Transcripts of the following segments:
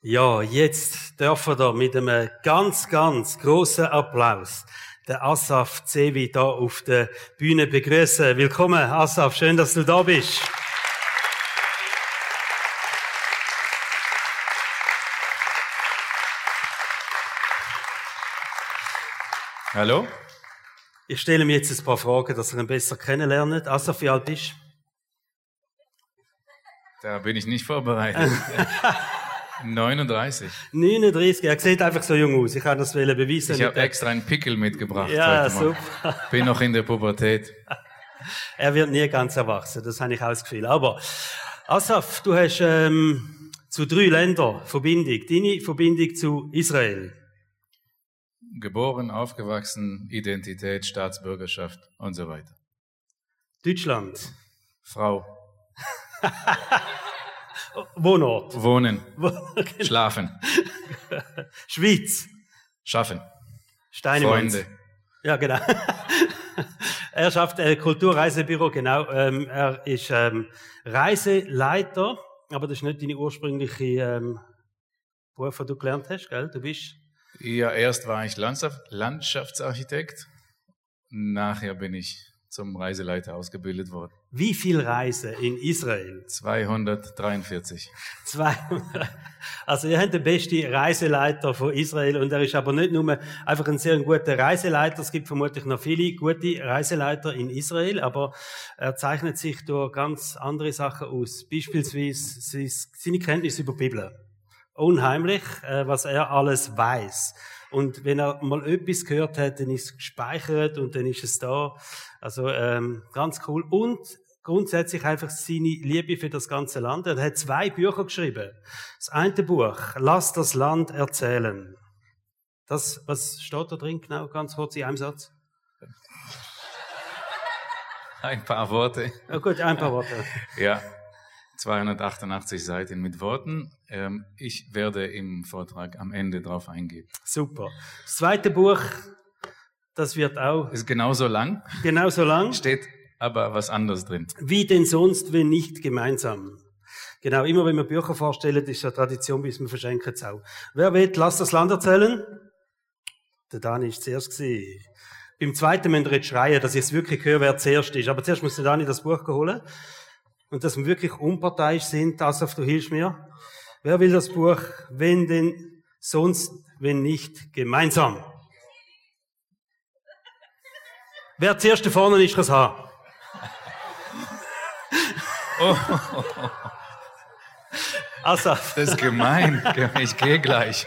Ja, jetzt dürfen wir mit einem ganz, ganz großen Applaus den Asaf Zevi da auf der Bühne begrüßen. Willkommen, Asaf. Schön, dass du da bist. Hallo? Ich stelle mir jetzt ein paar Fragen, dass ihr ihn besser kennenlernt. Asaf, wie alt bist Da bin ich nicht vorbereitet. 39. 39, er sieht einfach so jung aus. Ich kann das beweisen. Ich habe extra einen Pickel mitgebracht. Ja, super. Bin noch in der Pubertät. Er wird nie ganz erwachsen, das habe ich auch das Gefühl. Aber Asaf, du hast ähm, zu drei Ländern Verbindung. Deine Verbindung zu Israel. Geboren, aufgewachsen, Identität, Staatsbürgerschaft und so weiter. Deutschland. Frau, Wohnort. wohnen, Wo- schlafen, Schweiz. schaffen, Steinemanns. Freunde. Ja, genau. er schafft äh, Kulturreisebüro, genau. Ähm, er ist ähm, Reiseleiter, aber das ist nicht deine ursprüngliche ähm, Beruf, den du gelernt hast, gell? Du bist Ja, erst war ich Landschaft, Landschaftsarchitekt. Nachher bin ich zum Reiseleiter ausgebildet worden. wie viel Reisen in Israel? 243. 200. Also ihr habt den besten Reiseleiter von Israel und er ist aber nicht nur einfach ein sehr guter Reiseleiter. Es gibt vermutlich noch viele gute Reiseleiter in Israel, aber er zeichnet sich durch ganz andere Sachen aus. Beispielsweise seine Kenntnis über die Bibel. Unheimlich, äh, was er alles weiß. Und wenn er mal etwas gehört hat, dann ist es gespeichert und dann ist es da. Also ähm, ganz cool. Und grundsätzlich einfach seine Liebe für das ganze Land. Er hat zwei Bücher geschrieben. Das eine Buch, Lass das Land erzählen. Das, was steht da drin genau, ganz kurz in einem Satz? Ein paar Worte. Ja, gut, ein paar Worte. Ja, 288 Seiten mit Worten. Ähm, ich werde im Vortrag am Ende drauf eingehen. Super. Das zweite Buch, das wird auch Ist genauso lang, genauso lang. steht aber was anderes drin. Wie denn sonst, wenn nicht gemeinsam? Genau, immer wenn wir Bücher vorstellen, ist ja Tradition, bis wir verschenken es auch. Wer will, lass das Land erzählen? Der Dani ist zuerst gewesen. Beim zweiten müsst ihr jetzt schreien, dass ich es wirklich höre, wer zuerst ist. Aber zuerst muss der Dani das Buch holen. Und dass wir wirklich unparteiisch sind, Asaf, du hilfst mir. Wer will das Buch, wenn denn sonst, wenn nicht gemeinsam? Wer zuerst da vorne ist, kann es haben. Asaf. Das ist gemein. Ich gehe gleich.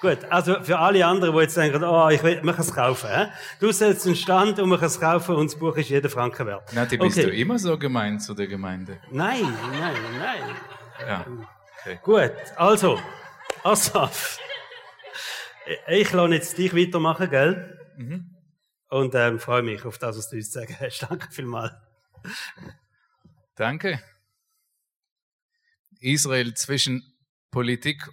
Gut, also für alle anderen, die jetzt denken, oh, ich will, man kann es kaufen. He? Du setzt einen Stand und man kann es kaufen und das Buch ist jeder Franken wert. Nati, bist Okay. du immer so gemein zu der Gemeinde? Nein, nein, nein. Ja. Okay. Gut, also, Asaf. Ich lasse jetzt dich weitermachen, gell? Und ähm, freue mich auf das, was du uns sagen hast. Danke vielmals. Danke. Israel zwischen Politik,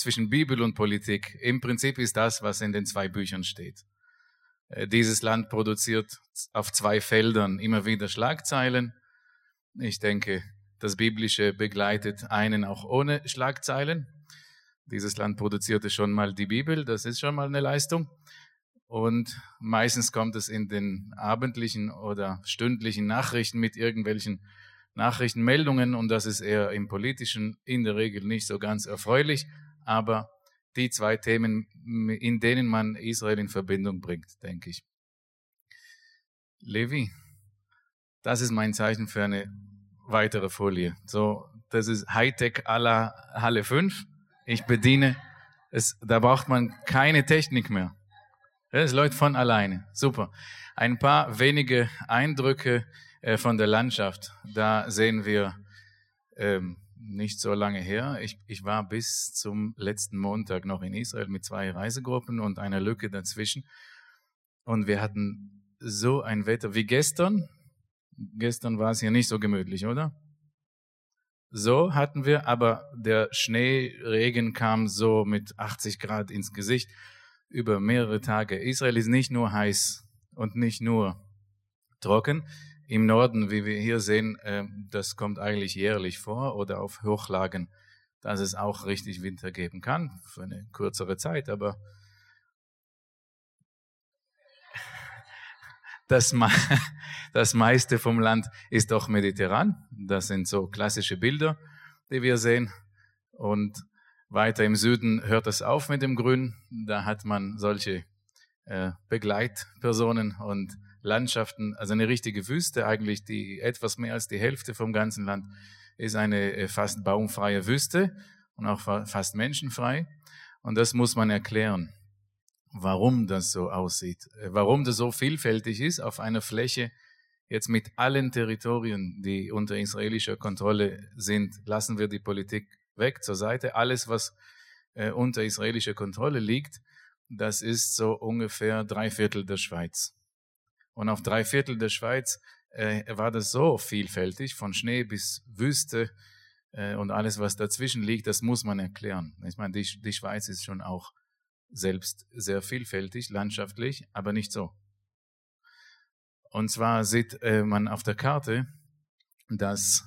zwischen Bibel und Politik. Im Prinzip ist das, was in den zwei Büchern steht. Äh, Dieses Land produziert auf zwei Feldern immer wieder Schlagzeilen. Ich denke, das Biblische begleitet einen auch ohne Schlagzeilen. Dieses Land produzierte schon mal die Bibel, das ist schon mal eine Leistung. Und meistens kommt es in den abendlichen oder stündlichen Nachrichten mit irgendwelchen Nachrichtenmeldungen und das ist eher im politischen in der Regel nicht so ganz erfreulich, aber die zwei Themen, in denen man Israel in Verbindung bringt, denke ich. Levi, das ist mein Zeichen für eine weitere Folie. So, das ist Hightech à la Halle 5. Ich bediene es, da braucht man keine Technik mehr. Es läuft von alleine. Super. Ein paar wenige Eindrücke äh, von der Landschaft. Da sehen wir ähm, nicht so lange her. Ich, ich war bis zum letzten Montag noch in Israel mit zwei Reisegruppen und einer Lücke dazwischen. Und wir hatten so ein Wetter wie gestern. Gestern war es hier nicht so gemütlich, oder? So hatten wir, aber der Schneeregen kam so mit 80 Grad ins Gesicht über mehrere Tage. Israel ist nicht nur heiß und nicht nur trocken. Im Norden, wie wir hier sehen, äh, das kommt eigentlich jährlich vor oder auf Hochlagen, dass es auch richtig Winter geben kann, für eine kürzere Zeit, aber das, das meiste vom Land ist doch mediterran. Das sind so klassische Bilder, die wir sehen. Und weiter im Süden hört es auf mit dem Grün. Da hat man solche äh, Begleitpersonen und Landschaften, also eine richtige Wüste eigentlich, die etwas mehr als die Hälfte vom ganzen Land ist eine äh, fast baumfreie Wüste und auch fast menschenfrei. Und das muss man erklären warum das so aussieht, äh, warum das so vielfältig ist auf einer Fläche, jetzt mit allen Territorien, die unter israelischer Kontrolle sind, lassen wir die Politik weg zur Seite. Alles, was äh, unter israelischer Kontrolle liegt, das ist so ungefähr drei Viertel der Schweiz. Und auf drei Viertel der Schweiz äh, war das so vielfältig, von Schnee bis Wüste äh, und alles, was dazwischen liegt, das muss man erklären. Ich meine, die, die Schweiz ist schon auch selbst sehr vielfältig, landschaftlich, aber nicht so. Und zwar sieht äh, man auf der Karte, dass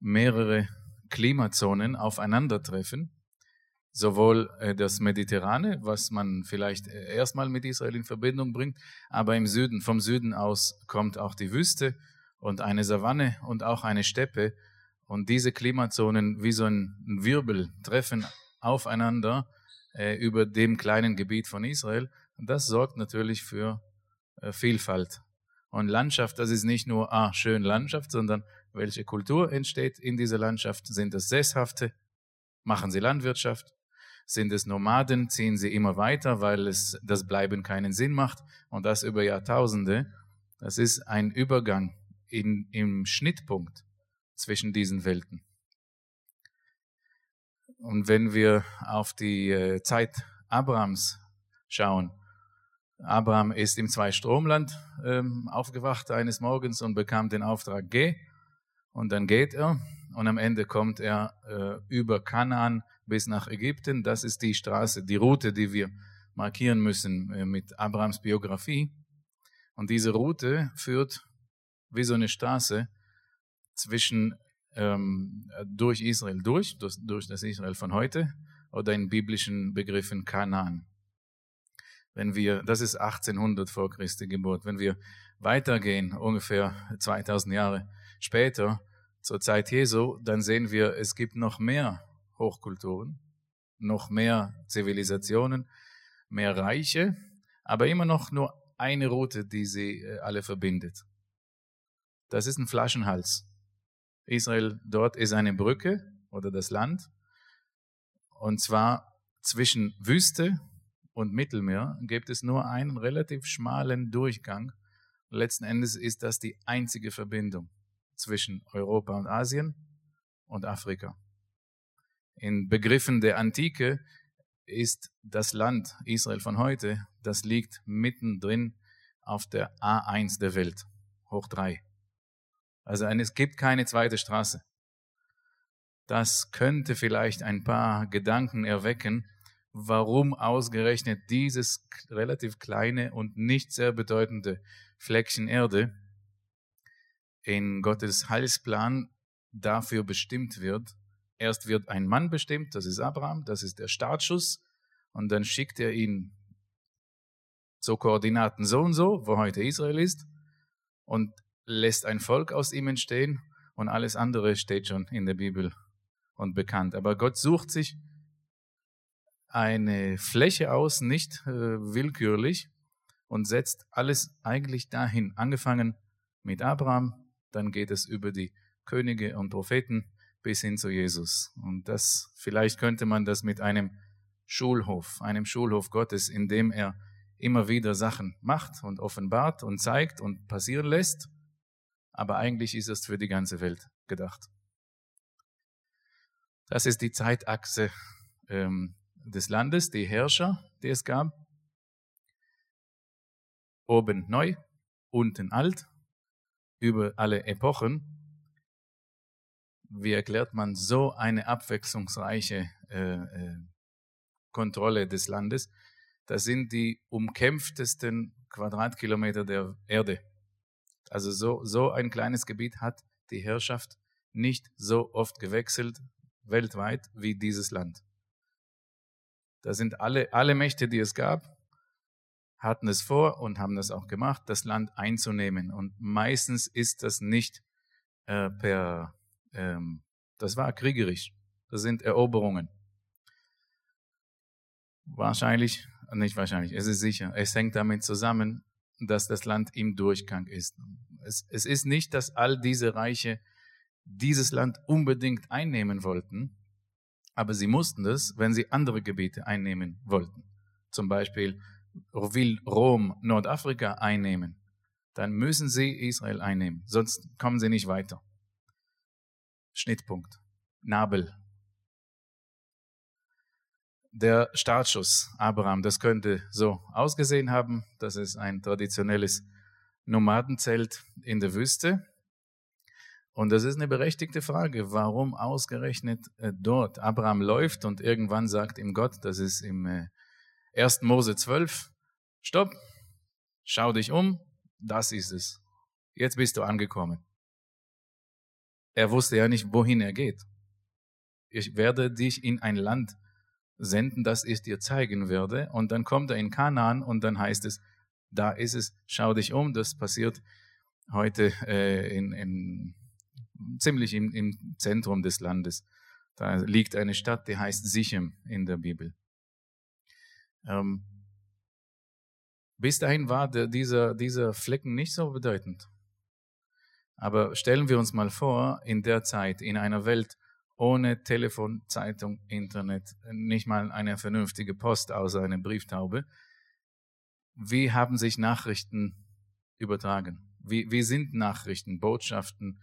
mehrere Klimazonen aufeinandertreffen. Sowohl äh, das Mediterrane, was man vielleicht äh, erstmal mit Israel in Verbindung bringt, aber im Süden, vom Süden aus kommt auch die Wüste und eine Savanne und auch eine Steppe. Und diese Klimazonen wie so ein Wirbel treffen aufeinander äh, über dem kleinen Gebiet von Israel. Und das sorgt natürlich für äh, Vielfalt. Und Landschaft, das ist nicht nur, ah, schön Landschaft, sondern welche Kultur entsteht in dieser Landschaft? Sind es Sesshafte? Machen sie Landwirtschaft? Sind es Nomaden? Ziehen sie immer weiter, weil es das Bleiben keinen Sinn macht? Und das über Jahrtausende. Das ist ein Übergang in, im Schnittpunkt zwischen diesen Welten. Und wenn wir auf die äh, Zeit Abrahams schauen, Abraham ist im Zweistromland ähm, aufgewacht eines Morgens und bekam den Auftrag, geh. Und dann geht er und am Ende kommt er äh, über Kanaan bis nach Ägypten. Das ist die Straße, die Route, die wir markieren müssen äh, mit Abrahams Biografie. Und diese Route führt wie so eine Straße zwischen ähm, durch Israel durch, durch, durch das Israel von heute oder in biblischen Begriffen Kanaan. Wenn wir, das ist 1800 vor Christi Geburt, wenn wir weitergehen, ungefähr 2000 Jahre später, zur Zeit Jesu, dann sehen wir, es gibt noch mehr Hochkulturen, noch mehr Zivilisationen, mehr Reiche, aber immer noch nur eine Route, die sie äh, alle verbindet. Das ist ein Flaschenhals. Israel dort ist eine Brücke oder das Land. Und zwar zwischen Wüste und Mittelmeer gibt es nur einen relativ schmalen Durchgang. Letzten Endes ist das die einzige Verbindung zwischen Europa und Asien und Afrika. In Begriffen der Antike ist das Land Israel von heute, das liegt mittendrin auf der A1 der Welt, hoch drei. Also es gibt keine zweite Straße. Das könnte vielleicht ein paar Gedanken erwecken, warum ausgerechnet dieses relativ kleine und nicht sehr bedeutende Fleckchen Erde in Gottes Heilsplan dafür bestimmt wird. Erst wird ein Mann bestimmt, das ist Abraham, das ist der Startschuss, und dann schickt er ihn zu Koordinaten so und so, wo heute Israel ist, und lässt ein Volk aus ihm entstehen. Und alles andere steht schon in der Bibel und bekannt. Aber Gott sucht sich eine Fläche aus, nicht äh, willkürlich, und setzt alles eigentlich dahin, angefangen mit Abraham, dann geht es über die Könige und Propheten bis hin zu Jesus. Und das, vielleicht könnte man das mit einem Schulhof, einem Schulhof Gottes, in dem er immer wieder Sachen macht und offenbart und zeigt und passieren lässt aber eigentlich ist es für die ganze Welt gedacht. Das ist die Zeitachse ähm, des Landes, die Herrscher, die es gab. Oben neu, unten alt, über alle Epochen. Wie erklärt man so eine abwechslungsreiche äh, äh, Kontrolle des Landes? Das sind die umkämpftesten Quadratkilometer der Erde. Also so, so ein kleines Gebiet hat die Herrschaft nicht so oft gewechselt weltweit wie dieses Land. Da sind alle, alle Mächte, die es gab, hatten es vor und haben das auch gemacht, das Land einzunehmen. Und meistens ist das nicht äh, per, ähm, das war kriegerisch. Das sind Eroberungen. Wahrscheinlich, nicht wahrscheinlich, es ist sicher, es hängt damit zusammen, dass das Land im Durchgang ist. Es, es ist nicht, dass all diese Reiche dieses Land unbedingt einnehmen wollten, aber sie mussten das, wenn sie andere Gebiete einnehmen wollten. Zum Beispiel will Rom Nordafrika einnehmen, dann müssen sie Israel einnehmen, sonst kommen sie nicht weiter. Schnittpunkt. Nabel. Der Startschuss Abraham, das könnte so ausgesehen haben. Das ist ein traditionelles Nomadenzelt in der Wüste. Und das ist eine berechtigte Frage, warum ausgerechnet äh, dort Abraham läuft und irgendwann sagt ihm Gott, das ist im 1. Äh, Mose 12, stopp, schau dich um, das ist es. Jetzt bist du angekommen. Er wusste ja nicht, wohin er geht. Ich werde dich in ein Land senden, das ich dir zeigen werde. Und dann kommt er in Kanaan und dann heißt es, da ist es, schau dich um. Das passiert heute äh, in, in ziemlich im, im Zentrum des Landes. Da liegt eine Stadt, die heißt Sichem in der Bibel. Ähm, bis dahin war der, dieser, dieser Flecken nicht so bedeutend. Aber stellen wir uns mal vor, in der Zeit, in einer Welt ohne Telefon, Zeitung, Internet, nicht mal eine vernünftige Post außer eine Brieftaube, wie haben sich Nachrichten übertragen? Wie, wie sind Nachrichten, Botschaften,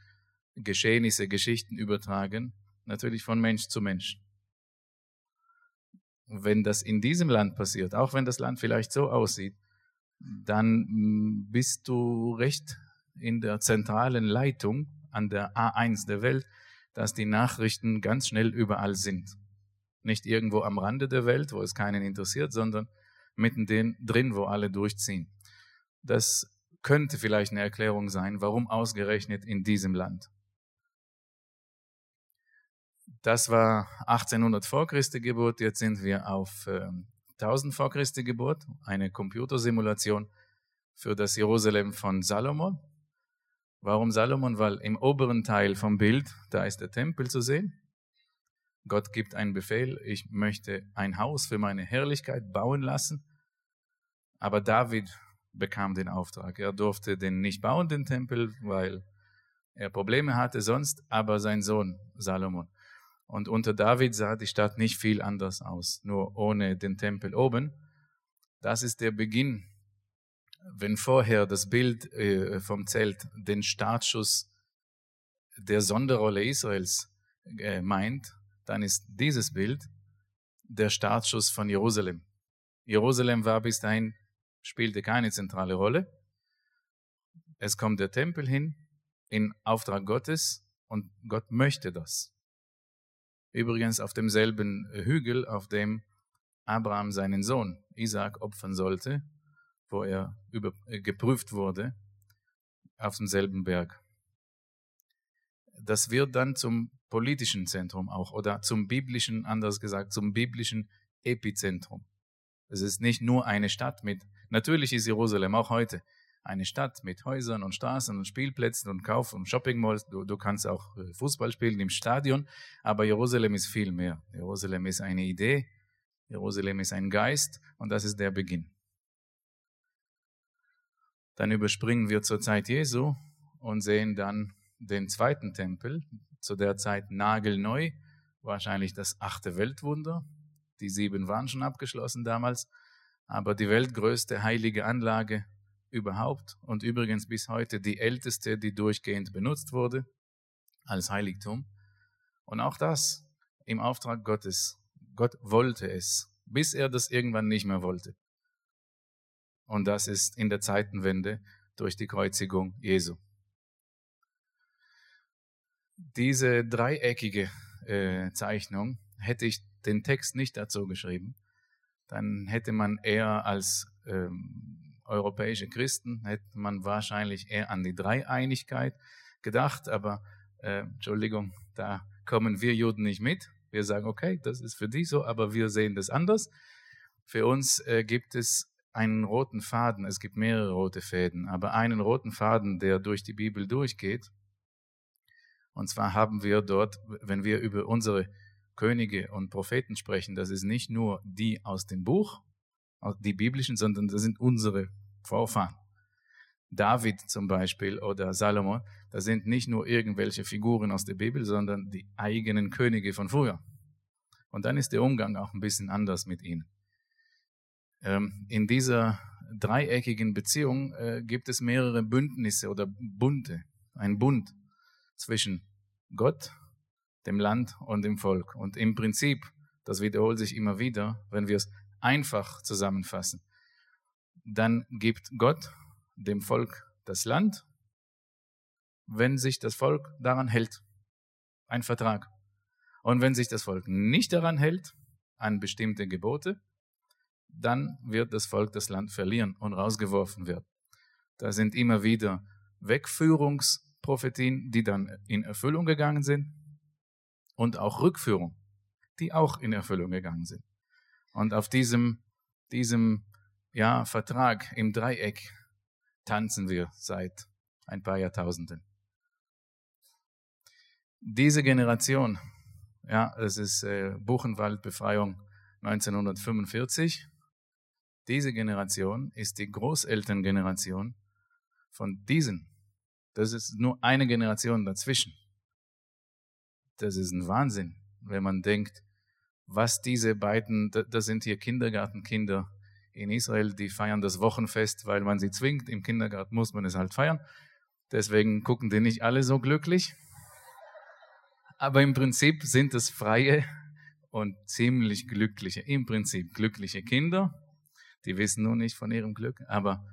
Geschehnisse, Geschichten übertragen, natürlich von Mensch zu Mensch. Wenn das in diesem Land passiert, auch wenn das Land vielleicht so aussieht, dann mm, bist du recht in der zentralen Leitung an der A1 der Welt, dass die Nachrichten ganz schnell überall sind. Nicht irgendwo am Rande der Welt, wo es keinen interessiert, sondern mitten drin, wo alle durchziehen. Das könnte vielleicht eine Erklärung sein, warum ausgerechnet in diesem Land. Das war 1800 vor Christi Geburt. Jetzt sind wir auf äh, 1000 vor Christi Geburt. Eine Computersimulation für das Jerusalem von Salomon. Warum Salomon? Weil im oberen Teil vom Bild, da ist der Tempel zu sehen. Gott gibt einen Befehl, ich möchte ein Haus für meine Herrlichkeit bauen lassen. Aber David bekam den Auftrag. Er durfte den nicht bauen, den Tempel, weil er Probleme hatte sonst, aber sein Sohn Salomon und unter David sah die Stadt nicht viel anders aus, nur ohne den Tempel oben. Das ist der Beginn. Wenn vorher das Bild äh, vom Zelt den Startschuss der Sonderrolle Israels äh, meint, dann ist dieses Bild der Startschuss von Jerusalem. Jerusalem war bis dahin, spielte keine zentrale Rolle. Es kommt der Tempel hin in Auftrag Gottes und Gott möchte das. Übrigens auf demselben Hügel, auf dem Abraham seinen Sohn Isaac opfern sollte, wo er über, äh, geprüft wurde, auf demselben Berg. Das wird dann zum politischen Zentrum auch oder zum biblischen, anders gesagt, zum biblischen Epizentrum. Es ist nicht nur eine Stadt mit, natürlich ist Jerusalem auch heute eine Stadt mit Häusern und Straßen und Spielplätzen und Kauf- und Shoppingmalls. Du, du kannst auch äh, Fußball spielen im Stadion, aber Jerusalem ist viel mehr. Jerusalem ist eine Idee, Jerusalem ist ein Geist und das ist der Beginn. Dann überspringen wir zur Zeit Jesu und sehen dann den zweiten Tempel, zu der Zeit nagelneu, wahrscheinlich das achte Weltwunder. Die sieben waren schon abgeschlossen damals, aber die weltgrößte heilige Anlage überhaupt und übrigens bis heute die älteste, die durchgehend benutzt wurde als Heiligtum. Und auch das im Auftrag Gottes. Gott wollte es, bis er das irgendwann nicht mehr wollte. Und das ist in der Zeitenwende durch die Kreuzigung Jesu. Diese dreieckige äh, Zeichnung hätte ich den Text nicht dazu geschrieben, dann hätte man eher als ähm, europäische Christen hätte man wahrscheinlich eher an die Dreieinigkeit gedacht, aber äh, Entschuldigung, da kommen wir Juden nicht mit. Wir sagen, okay, das ist für die so, aber wir sehen das anders. Für uns äh, gibt es einen roten Faden, es gibt mehrere rote Fäden, aber einen roten Faden, der durch die Bibel durchgeht. Und zwar haben wir dort, wenn wir über unsere Könige und Propheten sprechen, das ist nicht nur die aus dem Buch, die biblischen, sondern das sind unsere Vorfahren. David zum Beispiel oder Salomon, das sind nicht nur irgendwelche Figuren aus der Bibel, sondern die eigenen Könige von früher. Und dann ist der Umgang auch ein bisschen anders mit ihnen. Ähm, in dieser dreieckigen Beziehung äh, gibt es mehrere Bündnisse oder Bunde, ein Bund zwischen Gott, dem Land und dem Volk. Und im Prinzip, das wiederholt sich immer wieder, wenn wir es einfach zusammenfassen, dann gibt Gott dem Volk das Land, wenn sich das Volk daran hält. Ein Vertrag. Und wenn sich das Volk nicht daran hält, an bestimmte Gebote, dann wird das Volk das Land verlieren und rausgeworfen werden. Da sind immer wieder Wegführungsprophetien, die dann in Erfüllung gegangen sind und auch Rückführung, die auch in Erfüllung gegangen sind. Und auf diesem, diesem ja, Vertrag im Dreieck tanzen wir seit ein paar Jahrtausenden. Diese Generation, ja, es ist äh, Buchenwaldbefreiung 1945. Diese Generation ist die Großelterngeneration von diesen. Das ist nur eine Generation dazwischen. Das ist ein Wahnsinn, wenn man denkt, was diese beiden, das sind hier Kindergartenkinder in Israel, die feiern das Wochenfest, weil man sie zwingt. Im Kindergarten muss man es halt feiern. Deswegen gucken die nicht alle so glücklich. Aber im Prinzip sind es freie und ziemlich glückliche, im Prinzip glückliche Kinder. Die wissen nur nicht von ihrem Glück. Aber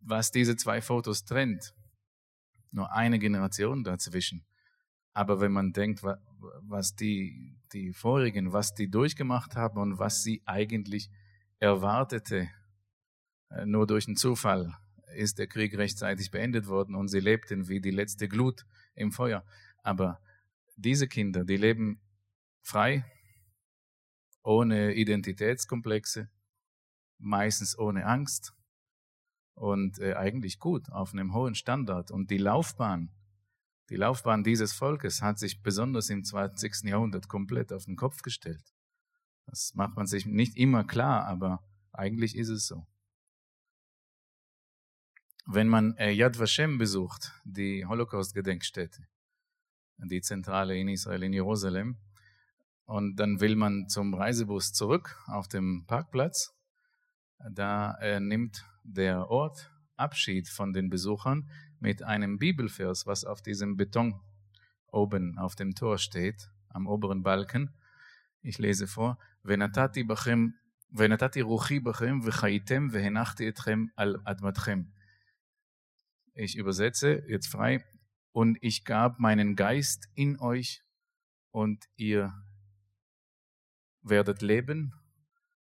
was diese zwei Fotos trennt, nur eine Generation dazwischen. Aber wenn man denkt, was die, die vorigen, was die durchgemacht haben und was sie eigentlich erwartete, äh, nur durch einen Zufall ist der Krieg rechtzeitig beendet worden und sie lebten wie die letzte Glut im Feuer. Aber diese Kinder, die leben frei, ohne Identitätskomplexe, meistens ohne Angst und äh, eigentlich gut auf einem hohen Standard. Und die Laufbahn, die Laufbahn dieses Volkes hat sich besonders im 20. Jahrhundert komplett auf den Kopf gestellt. Das macht man sich nicht immer klar, aber eigentlich ist es so. Wenn man äh, Yad Vashem besucht, die Holocaust-Gedenkstätte, die Zentrale in Israel, in Jerusalem, und dann will man zum Reisebus zurück auf dem Parkplatz, da äh, nimmt der Ort Abschied von den Besuchern mit einem Bibelvers, was auf diesem Beton oben auf dem Tor steht, am oberen Balken. Ich lese vor, ונתתי בכם, ונתתי רוחי בכם וחייתם והנחתי אתכם על אדמתכם. Ich übersetze jetzt frei. Und ich gab meinen Geist in euch und ihr werdet leben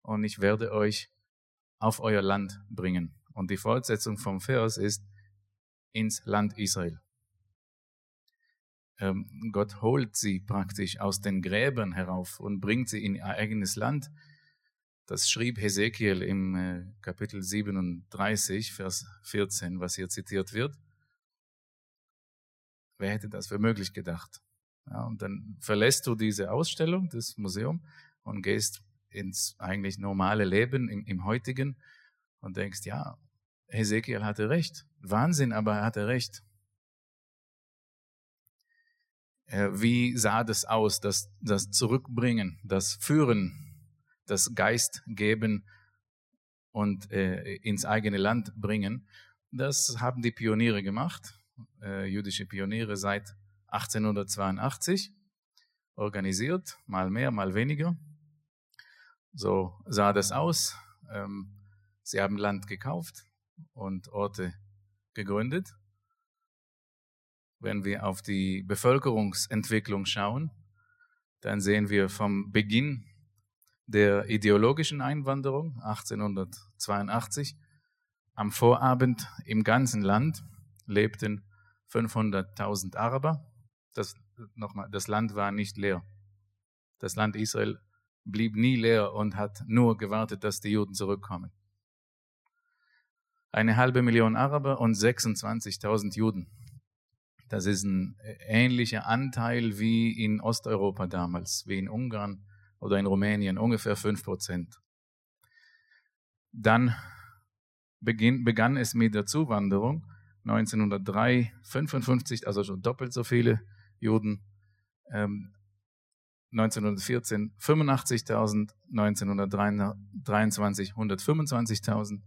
und ich werde euch auf euer Land bringen. Und die Fortsetzung vom Vers ist, ins Land Israel. Ähm, Gott holt sie praktisch aus den Gräbern herauf und bringt sie in ihr eigenes Land. Das schrieb Hesekiel im äh, Kapitel 37, Vers 14, was hier zitiert wird. Wer hätte das für möglich gedacht? Ja, und dann verlässt du diese Ausstellung, das Museum, und gehst ins eigentlich normale Leben im, im heutigen und denkst, ja, Hesekiel hatte recht. Wahnsinn, aber er hatte recht. Äh, wie sah das aus, das, das Zurückbringen, das Führen, das Geist geben und äh, ins eigene Land bringen? Das haben die Pioniere gemacht, äh, jüdische Pioniere seit 1882, organisiert, mal mehr, mal weniger. So sah das aus. Ähm, sie haben Land gekauft, und Orte gegründet. Wenn wir auf die Bevölkerungsentwicklung schauen, dann sehen wir vom Beginn der ideologischen Einwanderung 1882. Am Vorabend im ganzen Land lebten 500.000 Araber. Das, nochmal, das Land war nicht leer. Das Land Israel blieb nie leer und hat nur gewartet, dass die Juden zurückkommen. Eine halbe Million Araber und 26.000 Juden. Das ist ein ähnlicher Anteil wie in Osteuropa damals, wie in Ungarn oder in Rumänien, ungefähr 5 Prozent. Dann beginn, begann es mit der Zuwanderung 1903, 55, also schon doppelt so viele Juden. Ähm, 1914 85.000, 1923 125.000,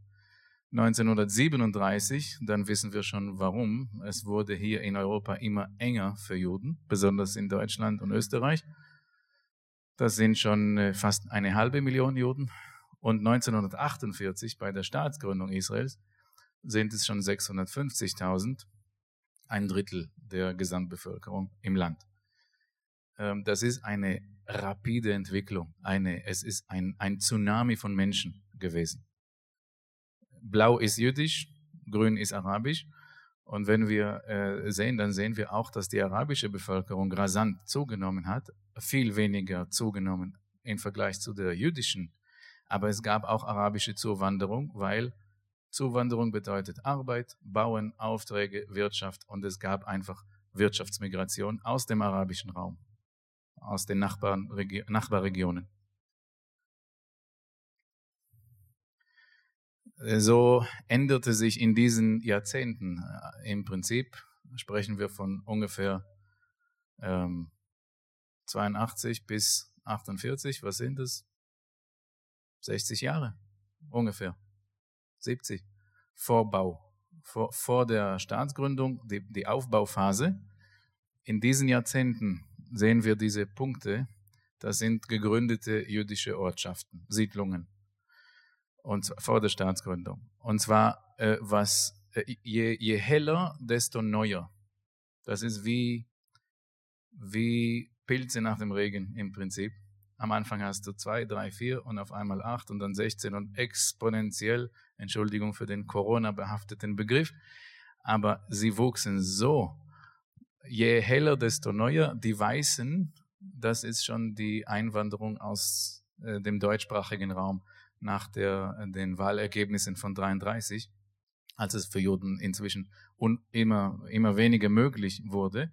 1937, dann wissen wir schon warum. Es wurde hier in Europa immer enger für Juden, besonders in Deutschland und Österreich. Das sind schon äh, fast eine halbe Million Juden. Und 1948 bei der Staatsgründung Israels sind es schon 650.000, ein Drittel der Gesamtbevölkerung im Land. Ähm, das ist eine rapide Entwicklung. Eine, es ist ein, ein Tsunami von Menschen gewesen. Blau ist jüdisch, grün ist arabisch. Und wenn wir äh, sehen, dann sehen wir auch, dass die arabische Bevölkerung rasant zugenommen hat, viel weniger zugenommen im Vergleich zu der jüdischen. Aber es gab auch arabische Zuwanderung, weil Zuwanderung bedeutet Arbeit, Bauen, Aufträge, Wirtschaft und es gab einfach Wirtschaftsmigration aus dem arabischen Raum aus den Nachbarregionen. So änderte sich in diesen Jahrzehnten äh, im Prinzip, sprechen wir von ungefähr ähm, 82 bis 48, was sind es? 60 Jahre ungefähr, 70 Vorbau, vor, vor der Staatsgründung, die, die Aufbauphase. In diesen Jahrzehnten sehen wir diese Punkte. Das sind gegründete jüdische Ortschaften, Siedlungen. Und vor der Staatsgründung. Und zwar, äh, was, äh, je, je heller, desto neuer. Das ist wie, wie Pilze nach dem Regen im Prinzip. Am Anfang hast du zwei, drei, vier und auf einmal acht und dann 16 und exponentiell, Entschuldigung für den Corona-behafteten Begriff, aber sie wuchsen so je heller, desto neuer. Die Weißen, das ist schon die Einwanderung aus äh, dem deutschsprachigen Raum nach der, äh, den Wahlergebnissen von 33, als es für Juden inzwischen un, immer, immer weniger möglich wurde.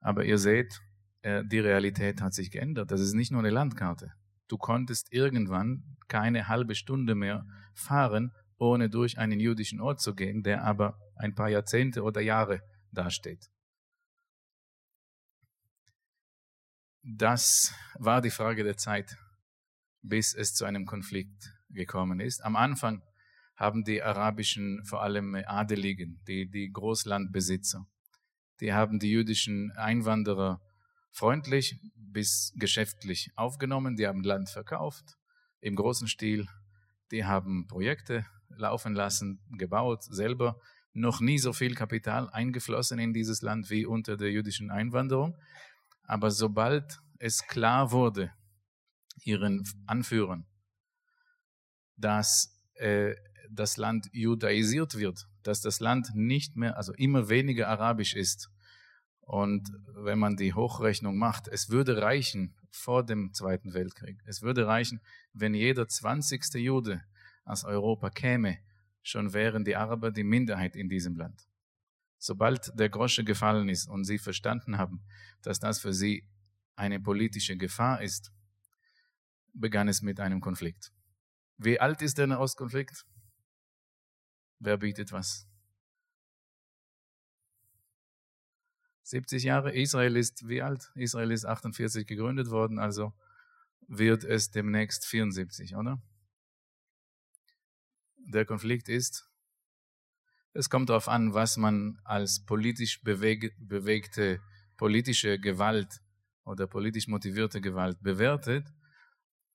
Aber ihr seht, äh, die Realität hat sich geändert. Das ist nicht nur eine Landkarte. Du konntest irgendwann keine halbe Stunde mehr fahren, ohne durch einen jüdischen Ort zu gehen, der aber ein paar Jahrzehnte oder Jahre dasteht. Das war die Frage der Zeit, bis es zu einem Konflikt gekommen ist. Am Anfang haben die arabischen, vor allem Adeligen, die, die Großlandbesitzer, die haben die jüdischen Einwanderer freundlich bis geschäftlich aufgenommen, die haben Land verkauft im großen Stil, die haben Projekte laufen lassen, gebaut, selber noch nie so viel Kapital eingeflossen in dieses Land wie unter der jüdischen Einwanderung. Aber sobald es klar wurde, ihren Anführern, dass äh, das Land judaisiert wird, dass das Land nicht mehr, also immer weniger arabisch ist. Und wenn man die Hochrechnung macht, es würde reichen vor dem Zweiten Weltkrieg, es würde reichen, wenn jeder 20. Jude aus Europa käme, schon wären die Araber die Minderheit in diesem Land. Sobald der Grosche gefallen ist und sie verstanden haben, dass das für sie eine politische Gefahr ist, begann es mit einem Konflikt. Wie alt ist der Nahostkonflikt? Wer bietet was? 70 Jahre. Israel ist wie alt? Israel ist 48 gegründet worden, also wird es demnächst 74, oder? Der Konflikt ist es kommt darauf an, was man als politisch beweg bewegte politische Gewalt oder politisch motivierte Gewalt bewertet.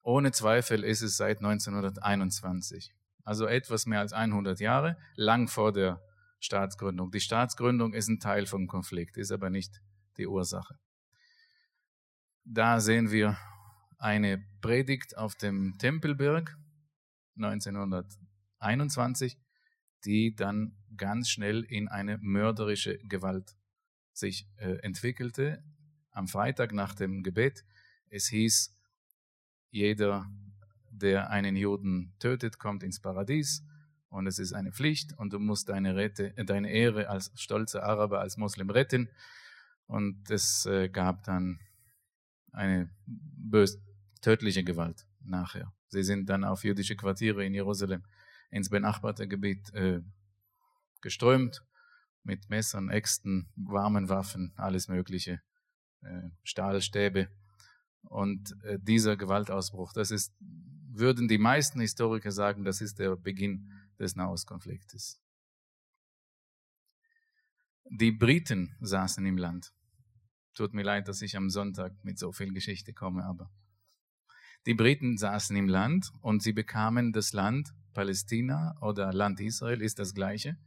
Ohne Zweifel ist es seit 1921, also etwas mehr als 100 Jahre, lang vor der Staatsgründung. Die Staatsgründung ist ein Teil vom Konflikt, ist aber nicht die Ursache. Da sehen wir eine Predigt auf dem Tempelberg 1921, die dann ganz schnell in eine mörderische Gewalt sich äh, entwickelte. Am Freitag nach dem Gebet, es hieß, jeder, der einen Juden tötet, kommt ins Paradies und es ist eine Pflicht und du musst deine, Rette, äh, deine Ehre als stolzer Araber, als Muslim retten. Und es äh, gab dann eine bös tödliche Gewalt nachher. Sie sind dann auf jüdische Quartiere in Jerusalem ins benachbarte Gebiet äh, geströmt mit Messern, Äxten, warmen Waffen, alles Mögliche, äh, Stahlstäbe. Und äh, dieser Gewaltausbruch, das ist, würden die meisten Historiker sagen, das ist der Beginn des Nahostkonfliktes. Die Briten saßen im Land. Tut mir leid, dass ich am Sonntag mit so viel Geschichte komme, aber die Briten saßen im Land und sie bekamen das Land Palästina oder Land Israel, ist das gleiche.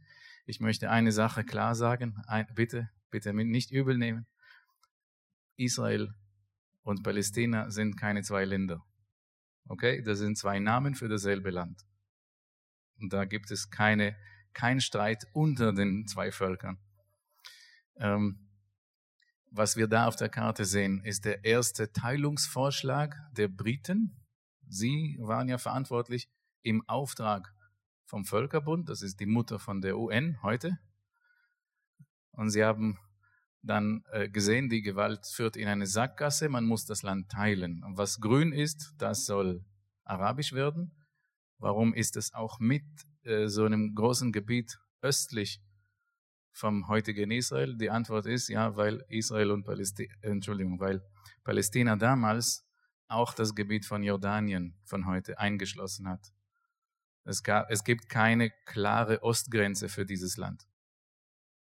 Ich möchte eine Sache klar sagen, ein, bitte, bitte nicht übel nehmen. Israel und Palästina sind keine zwei Länder. Okay, das sind zwei Namen für dasselbe Land. Und da gibt es keine, kein Streit unter den zwei Völkern. Ähm, was wir da auf der Karte sehen, ist der erste Teilungsvorschlag der Briten. Sie waren ja verantwortlich im Auftrag vom Völkerbund, das ist die Mutter von der UN heute. Und sie haben dann äh, gesehen, die Gewalt führt in eine Sackgasse, man muss das Land teilen. Und was grün ist, das soll arabisch werden. Warum ist es auch mit äh, so einem großen Gebiet östlich vom heutigen Israel? Die Antwort ist ja, weil Israel und Palästina, Entschuldigung, weil Palästina damals auch das Gebiet von Jordanien von heute eingeschlossen hat. Es, gab, es gibt keine klare Ostgrenze für dieses Land.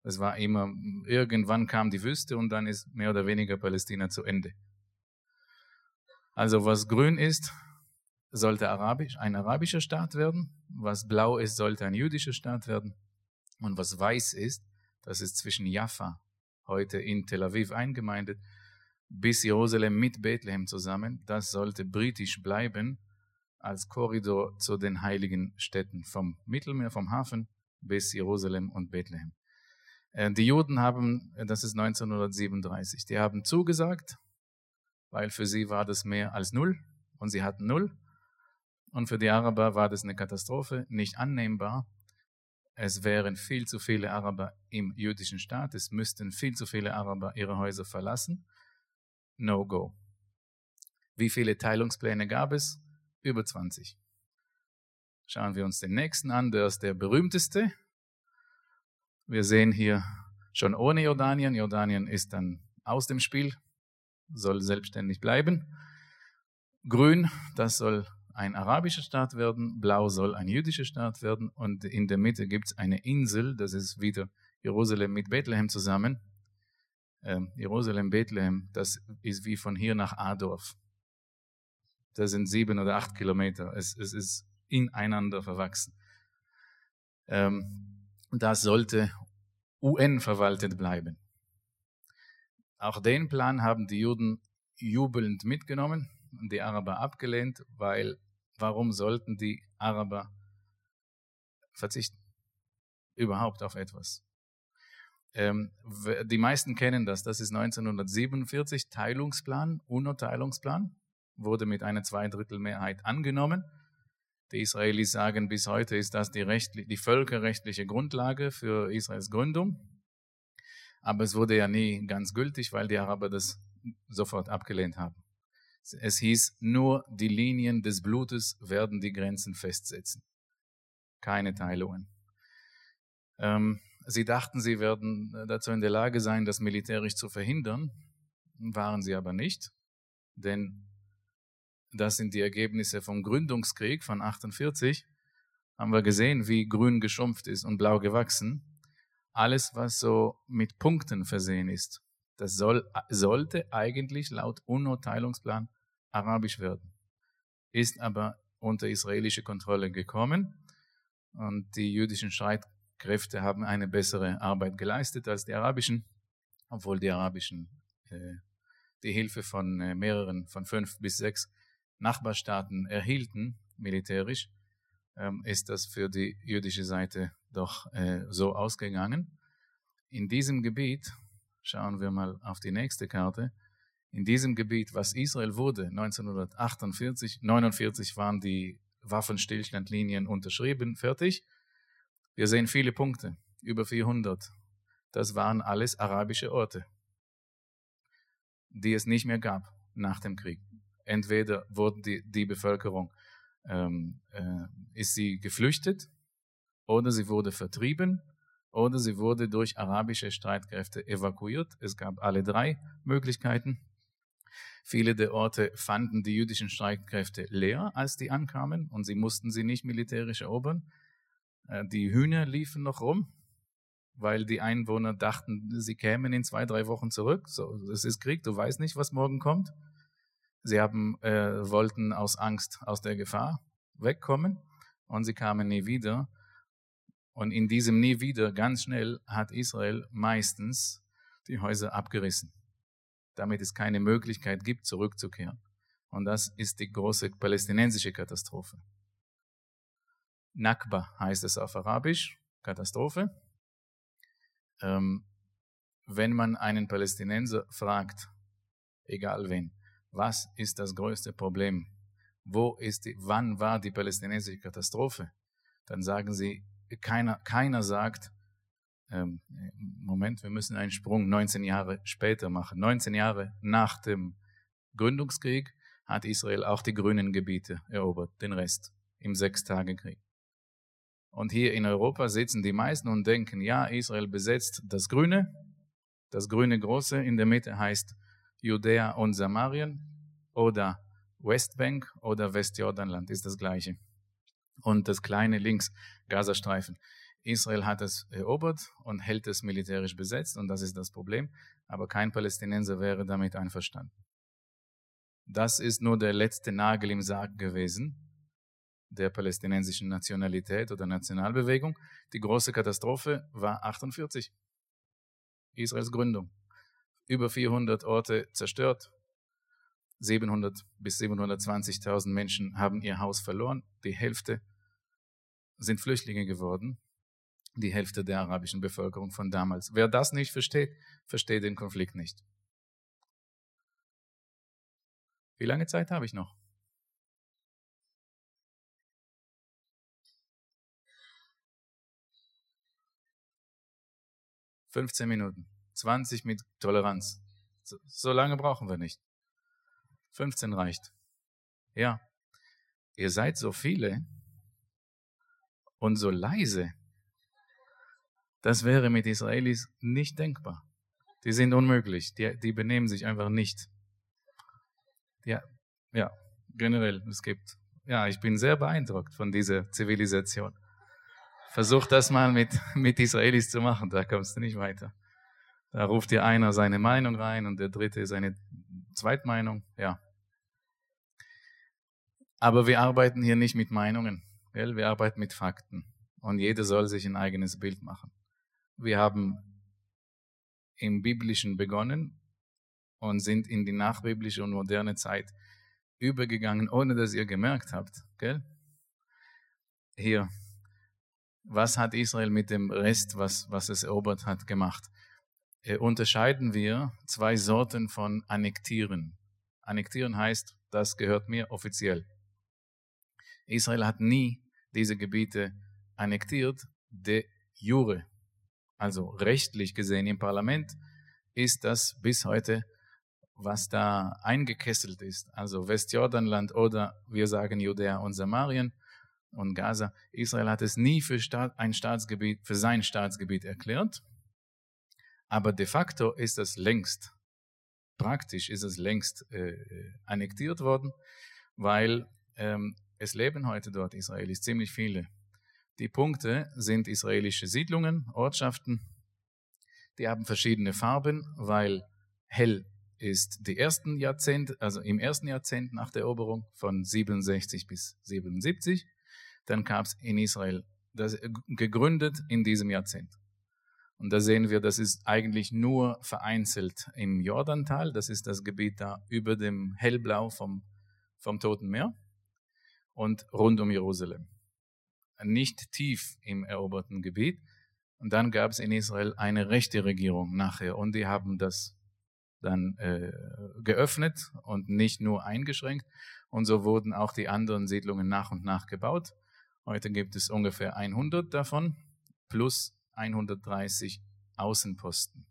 Es war immer, irgendwann kam die Wüste und dann ist mehr oder weniger Palästina zu Ende. Also was grün ist, sollte arabisch, ein arabischer Staat werden, was blau ist, sollte ein jüdischer Staat werden und was weiß ist, das ist zwischen Jaffa, heute in Tel Aviv eingemeindet, bis Jerusalem mit Bethlehem zusammen, das sollte britisch bleiben als Korridor zu den heiligen Städten vom Mittelmeer, vom Hafen bis Jerusalem und Bethlehem. Äh, die Juden haben, das ist 1937, die haben zugesagt, weil für sie war das mehr als null und sie hatten null. Und für die Araber war das eine Katastrophe, nicht annehmbar. Es wären viel zu viele Araber im jüdischen Staat, es müssten viel zu viele Araber ihre Häuser verlassen. No go. Wie viele Teilungspläne gab es? Über 20. Schauen wir uns den nächsten an, der ist der berühmteste. Wir sehen hier schon ohne Jordanien. Jordanien ist dann aus dem Spiel, soll selbstständig bleiben. Grün, das soll ein arabischer Staat werden, blau soll ein jüdischer Staat werden und in der Mitte gibt es eine Insel, das ist wieder Jerusalem mit Bethlehem zusammen. Ähm, Jerusalem, Bethlehem, das ist wie von hier nach Adorf. Das sind sieben oder acht Kilometer. Es, es ist ineinander verwachsen. Ähm, das sollte UN verwaltet bleiben. Auch den Plan haben die Juden jubelnd mitgenommen und die Araber abgelehnt, weil warum sollten die Araber verzichten? Überhaupt auf etwas. Ähm, die meisten kennen das. Das ist 1947 Teilungsplan, UNO-Teilungsplan, wurde mit einer Zweidrittelmehrheit angenommen. Die Israelis sagen, bis heute ist das die, die völkerrechtliche Grundlage für Israels Gründung. Aber es wurde ja nie ganz gültig, weil die Araber das sofort abgelehnt haben. Es hieß, nur die Linien des Blutes werden die Grenzen festsetzen. Keine Teilungen. Ähm, sie dachten, sie werden dazu in der Lage sein, das militärisch zu verhindern, waren sie aber nicht, denn das sind die Ergebnisse vom Gründungskrieg von 48, haben wir gesehen, wie grün geschrumpft ist und blau gewachsen. Alles, was so mit Punkten versehen ist, das soll, sollte eigentlich laut UNO-Teilungsplan arabisch werden, ist aber unter israelische Kontrolle gekommen. Und die jüdischen Streitkräfte haben eine bessere Arbeit geleistet als die arabischen, obwohl die arabischen äh, die Hilfe von äh, mehreren, von fünf bis sechs Nachbarstaaten erhielten, militärisch, ähm, ist das für die jüdische Seite doch äh, so ausgegangen. In diesem Gebiet, schauen wir mal auf die nächste Karte, in diesem Gebiet, was Israel wurde, 1948, 49 waren die Waffenstillstandlinien unterschrieben, fertig. Wir sehen viele Punkte, über 400. Das waren alles arabische Orte, die es nicht mehr gab nach dem Krieg. Entweder wurde die, die Bevölkerung, ähm, äh, ist sie geflüchtet, oder sie wurde vertrieben, oder sie wurde durch arabische Streitkräfte evakuiert. Es gab alle drei Möglichkeiten. Viele der Orte fanden die jüdischen Streitkräfte leer, als die ankamen, und sie mussten sie nicht militärisch erobern. Äh, die Hühner liefen noch rum, weil die Einwohner dachten, sie kämen in zwei, drei Wochen zurück. So, es ist Krieg, du weißt nicht, was morgen kommt. Sie haben, äh, wollten aus Angst, aus der Gefahr wegkommen und sie kamen nie wieder. Und in diesem nie wieder, ganz schnell, hat Israel meistens die Häuser abgerissen damit es keine Möglichkeit gibt, zurückzukehren. Und das ist die große palästinensische Katastrophe. Nakba heißt es auf Arabisch, Katastrophe. Ähm, wenn man einen Palästinenser fragt, egal wen, was ist das größte Problem? Wo ist die, wann war die palästinensische Katastrophe? Dann sagen sie, keiner, keiner sagt, ähm, Moment, wir müssen einen Sprung 19 Jahre später machen. 19 Jahre nach dem Gründungskrieg hat Israel auch die grünen Gebiete erobert, den Rest im Sechstagekrieg. Und hier in Europa sitzen die meisten und denken, ja, Israel besetzt das Grüne, das grüne Große in der Mitte heißt Judäa und Samarien oder Westbank oder Westjordanland ist das gleiche. Und das kleine links Gazastreifen. Israel hat es erobert und hält es militärisch besetzt und das ist das Problem. Aber kein Palästinenser wäre damit einverstanden. Das ist nur der letzte Nagel im Sarg gewesen der palästinensischen Nationalität oder Nationalbewegung. Die große Katastrophe war 48. Israels Gründung. Über 400 Orte zerstört. 700 bis 720.000 Menschen haben ihr Haus verloren. Die Hälfte sind Flüchtlinge geworden die Hälfte der arabischen Bevölkerung von damals. Wer das nicht versteht, versteht den Konflikt nicht. Wie lange Zeit habe ich noch? Fünfzehn Minuten. 20 mit Toleranz. So, so lange brauchen wir nicht. 15 reicht. Ja. Ihr seid so viele und so leise. Das wäre mit Israelis nicht denkbar. Die sind unmöglich. Die, die benehmen sich einfach nicht. Ja, ja, generell, es gibt, ja, ich bin sehr beeindruckt von dieser Zivilisation. Versuch das mal mit, mit Israelis zu machen, da kommst du nicht weiter. Da ruft dir einer seine Meinung rein und der dritte seine Zweitmeinung, ja. Aber wir arbeiten hier nicht mit Meinungen, gell? wir arbeiten mit Fakten. Und jeder soll sich ein eigenes Bild machen. Wir haben im Biblischen begonnen und sind in die nachbiblische und moderne Zeit übergegangen, ohne dass ihr gemerkt habt. Gell? Hier, was hat Israel mit dem Rest, was, was es erobert hat, gemacht? Äh, unterscheiden wir zwei Sorten von Annektieren. Annektieren heißt, das gehört mir offiziell. Israel hat nie diese Gebiete annektiert, de jure also rechtlich gesehen im Parlament, ist das bis heute, was da eingekesselt ist. Also Westjordanland oder wir sagen Judäa und Samarien und Gaza. Israel hat es nie für ein Staatsgebiet, für sein Staatsgebiet erklärt. Aber de facto ist es längst, praktisch ist es längst äh, annektiert worden, weil ähm, es leben heute dort Israelis ziemlich viele. Die Punkte sind israelische Siedlungen, Ortschaften. Die haben verschiedene Farben, weil hell ist die ersten Jahrzehnt, also im ersten Jahrzehnt nach der Eroberung von 67 bis 77. Dann gab es in Israel das gegründet in diesem Jahrzehnt. Und da sehen wir, das ist eigentlich nur vereinzelt im Jordantal. Das ist das Gebiet da über dem Hellblau vom, vom Toten Meer und rund um Jerusalem. Nicht tief im eroberten Gebiet. Und dann gab es in Israel eine rechte Regierung nachher und die haben das dann äh, geöffnet und nicht nur eingeschränkt. Und so wurden auch die anderen Siedlungen nach und nach gebaut. Heute gibt es ungefähr 100 davon plus 130 Außenposten.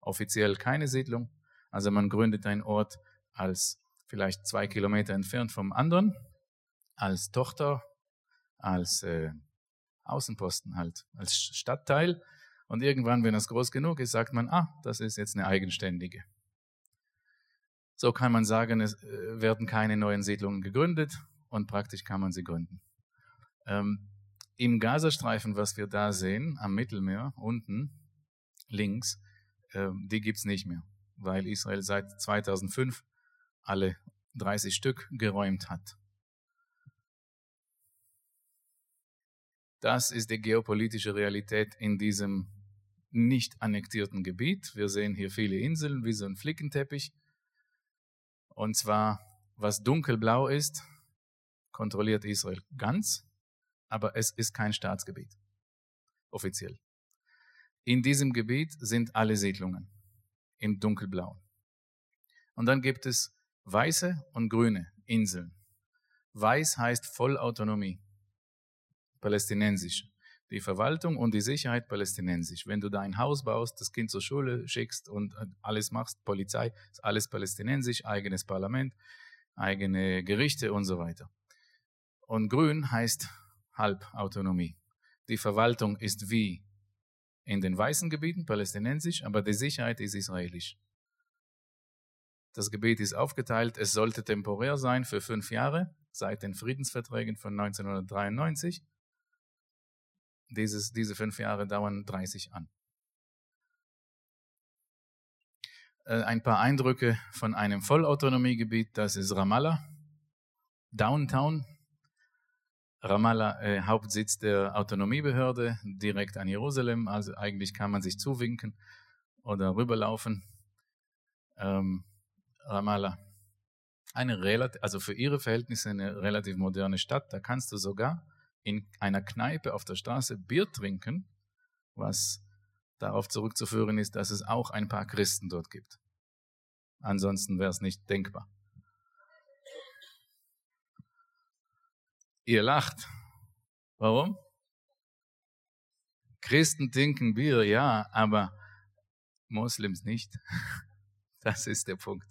Offiziell keine Siedlung. Also man gründet einen Ort als vielleicht zwei Kilometer entfernt vom anderen, als Tochter, als äh, Außenposten halt, als Stadtteil. Und irgendwann, wenn das groß genug ist, sagt man, ah, das ist jetzt eine eigenständige. So kann man sagen, es äh, werden keine neuen Siedlungen gegründet und praktisch kann man sie gründen. Ähm, Im Gazastreifen, was wir da sehen, am Mittelmeer, unten, links, äh, die gibt's nicht mehr, weil Israel seit 2005 alle 30 Stück geräumt hat. Das ist die geopolitische Realität in diesem nicht annektierten Gebiet. Wir sehen hier viele Inseln wie so ein Flickenteppich. Und zwar, was dunkelblau ist, kontrolliert Israel ganz, aber es ist kein Staatsgebiet, offiziell. In diesem Gebiet sind alle Siedlungen im dunkelblau. Und dann gibt es weiße und grüne Inseln. Weiß heißt Vollautonomie, palästinensisch die Verwaltung und die Sicherheit palästinensisch. Wenn du da ein Haus baust, das Kind zur Schule schickst und alles machst, Polizei, ist alles palästinensisch, eigenes Parlament, eigene Gerichte und so weiter. Und grün heißt Halbautonomie. Die Verwaltung ist wie in den weißen Gebieten palästinensisch, aber die Sicherheit ist israelisch. Das Gebiet ist aufgeteilt, es sollte temporär sein für fünf Jahre, seit den Friedensverträgen von 1993 dieses, diese fünf Jahre dauern 30 an. Äh, ein paar Eindrücke von einem Vollautonomiegebiet, das ist Ramallah, Downtown. Ramallah, äh, Hauptsitz der Autonomiebehörde, direkt an Jerusalem, also eigentlich kann man sich zuwinken oder rüberlaufen. Ähm, Ramallah, eine relativ, also für ihre Verhältnisse eine relativ moderne Stadt, da kannst du sogar in einer Kneipe auf der Straße Bier trinken, was darauf zurückzuführen ist, dass es auch ein paar Christen dort gibt. Ansonsten wäre es nicht denkbar. Ihr lacht. Warum? Christen trinken Bier, ja, aber Moslems nicht. Das ist der Punkt.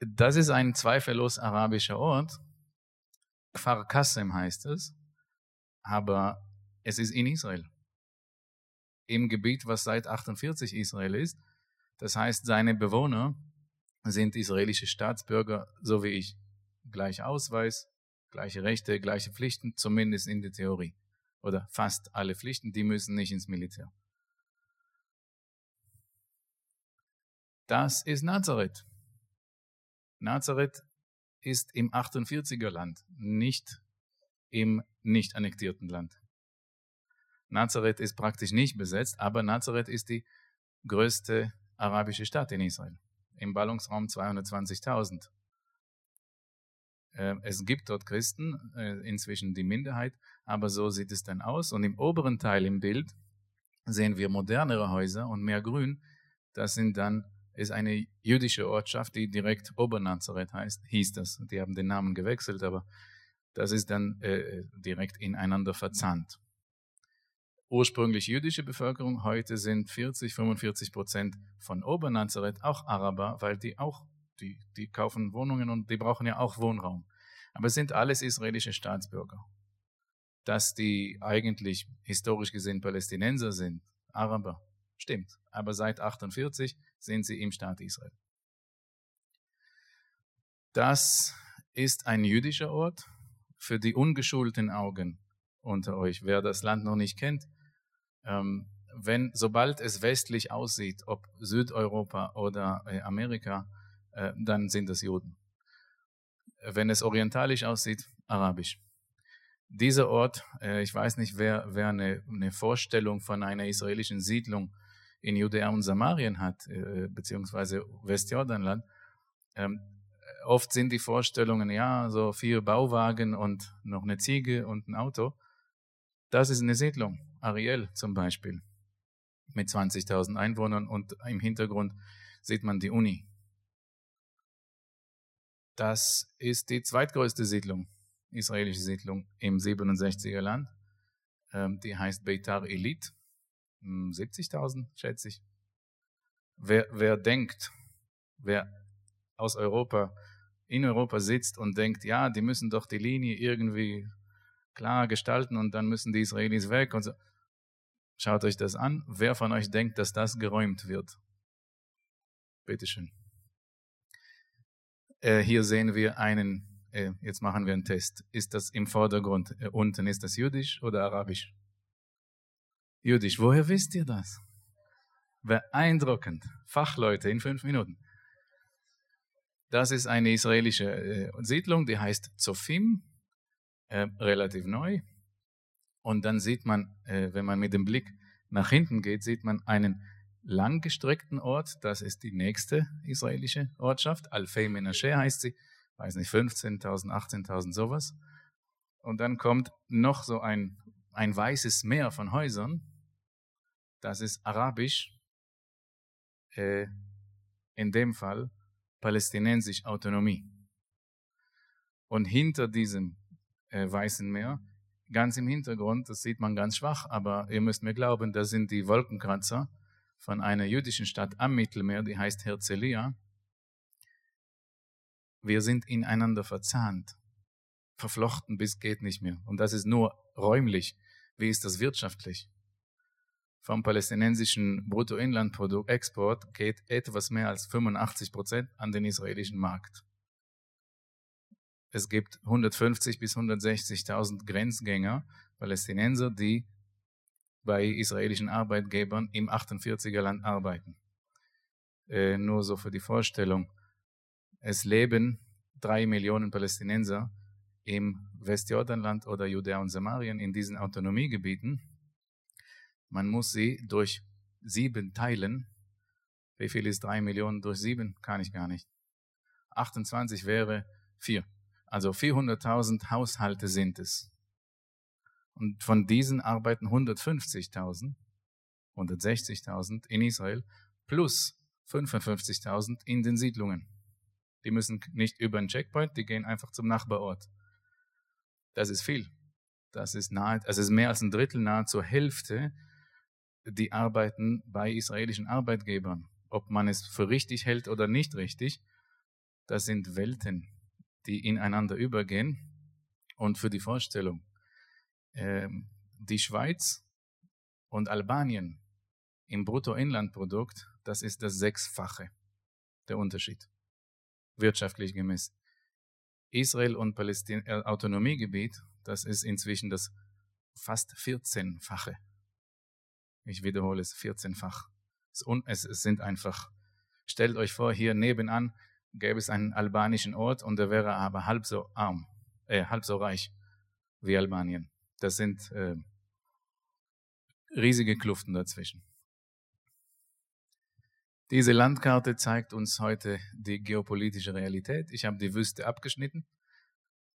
Das ist ein zweifellos arabischer Ort Kfar Kassem heißt es, aber es ist in Israel. Im Gebiet, was seit 48 Israel ist. Das heißt, seine Bewohner sind israelische Staatsbürger, so wie ich. Gleich Ausweis, gleiche Rechte, gleiche Pflichten, zumindest in der Theorie. Oder fast alle Pflichten, die müssen nicht ins Militär. Das ist Nazareth. Nazareth ist im 48er Land, nicht im nicht annektierten Land. Nazareth ist praktisch nicht besetzt, aber Nazareth ist die größte arabische Stadt in Israel. Im Ballungsraum 220.000. Ähm, es gibt dort Christen, äh, inzwischen die Minderheit, aber so sieht es dann aus. Und im oberen Teil im Bild sehen wir modernere Häuser und mehr Grün. Das sind dann ist eine jüdische Ortschaft, die direkt Obernazareth heißt, hieß das. Die haben den Namen gewechselt, aber das ist dann äh, direkt ineinander verzahnt. Ursprünglich jüdische Bevölkerung, heute sind 40, 45 Prozent von Obernazareth auch Araber, weil die auch, die, die kaufen Wohnungen und die brauchen ja auch Wohnraum. Aber es sind alles israelische Staatsbürger. Dass die eigentlich historisch gesehen Palästinenser sind, Araber, stimmt. Aber seit 48 sind sie im Staat Israel. Das ist ein jüdischer Ort für die ungeschulten Augen unter euch. Wer das Land noch nicht kennt, ähm, wenn, sobald es westlich aussieht, ob Südeuropa oder äh, Amerika, äh, dann sind das Juden. Wenn es orientalisch aussieht, arabisch. Dieser Ort, äh, ich weiß nicht, wer, wer eine, eine Vorstellung von einer israelischen Siedlung in Judäa und Samarien hat, äh, beziehungsweise Westjordanland, ähm, oft sind die Vorstellungen, ja, so vier Bauwagen und noch eine Ziege und ein Auto. Das ist eine Siedlung. Ariel zum Beispiel. Mit 20.000 Einwohnern und im Hintergrund sieht man die Uni. Das ist die zweitgrößte Siedlung, israelische Siedlung im 67er Land. Ähm, die heißt Beitar Elit. 70.000, hm, schätze ich. Wer, wer denkt, wer aus Europa in Europa sitzt und denkt, ja, die müssen doch die Linie irgendwie klar gestalten und dann müssen die Israelis weg und so. Schaut euch das an. Wer von euch denkt, dass das geräumt wird? Bitteschön. Äh, hier sehen wir einen, äh, jetzt machen wir einen Test. Ist das im Vordergrund äh, unten, ist das jüdisch oder arabisch? Jüdisch. Woher wisst ihr das? Beeindruckend. Fachleute in fünf Minuten. Das ist eine israelische äh, Siedlung, die heißt Zofim, äh, relativ neu. Und dann sieht man, äh, wenn man mit dem Blick nach hinten geht, sieht man einen langgestreckten Ort, das ist die nächste israelische Ortschaft, Alfei Menashe heißt sie, weiß nicht, 15.000, 18.000, sowas. Und dann kommt noch so ein, ein weißes Meer von Häusern, das ist arabisch, äh, in dem Fall palästinensisch Autonomie. Und hinter diesem äh, weißen Meer, ganz im Hintergrund, das sieht man ganz schwach, aber ihr müsst mir glauben, das sind die Wolkenkratzer, von einer jüdischen Stadt am Mittelmeer, die heißt Herzliya. Wir sind ineinander verzahnt, verflochten bis geht nicht mehr. Und das ist nur räumlich. Wie ist das wirtschaftlich? Vom palästinensischen Bruttoinlandprodukt Export geht etwas mehr als 85 Prozent an den israelischen Markt. Es gibt 150 bis 160.000 Grenzgänger, Palästinenser, die bei israelischen Arbeitgebern im 48er Land arbeiten. Äh, nur so für die Vorstellung. Es leben drei Millionen Palästinenser im Westjordanland oder Judäa und Samarien in diesen Autonomiegebieten. Man muss sie durch sieben teilen. Wie viel ist drei Millionen durch sieben? Kann ich gar nicht. 28 wäre vier. Also 400.000 Haushalte sind es. Und von diesen arbeiten 150.000, 160.000 in Israel plus 55.000 in den Siedlungen. Die müssen nicht über einen Checkpoint, die gehen einfach zum Nachbarort. Das ist viel. Das ist nahe, also ist mehr als ein Drittel, nahezu Hälfte, die arbeiten bei israelischen Arbeitgebern. Ob man es für richtig hält oder nicht richtig, das sind Welten, die ineinander übergehen. Und für die Vorstellung, die Schweiz und Albanien im Bruttoinlandprodukt, das ist das Sechsfache der Unterschied, wirtschaftlich gemessen. Israel und Palästin äh, Autonomiegebiet, das ist inzwischen das fast 14-fache. Ich wiederhole es, 14-fach. Es, es sind einfach, stellt euch vor, hier nebenan gäbe es einen albanischen Ort und der wäre aber halb so arm, äh, halb so reich wie Albanien. Das sind äh, riesige Kluften dazwischen. Diese Landkarte zeigt uns heute die geopolitische Realität. Ich habe die Wüste abgeschnitten.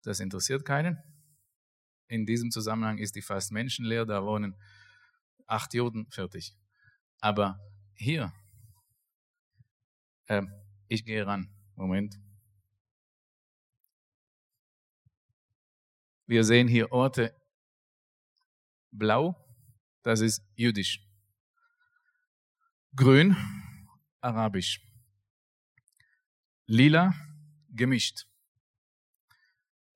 Das interessiert keinen. In diesem Zusammenhang ist die fast menschenleer. Da wohnen acht Juden fertig. Aber hier, äh, ich gehe ran. Moment. Wir sehen hier Orte Blau, das ist jüdisch. Grün, arabisch. Lila, gemischt.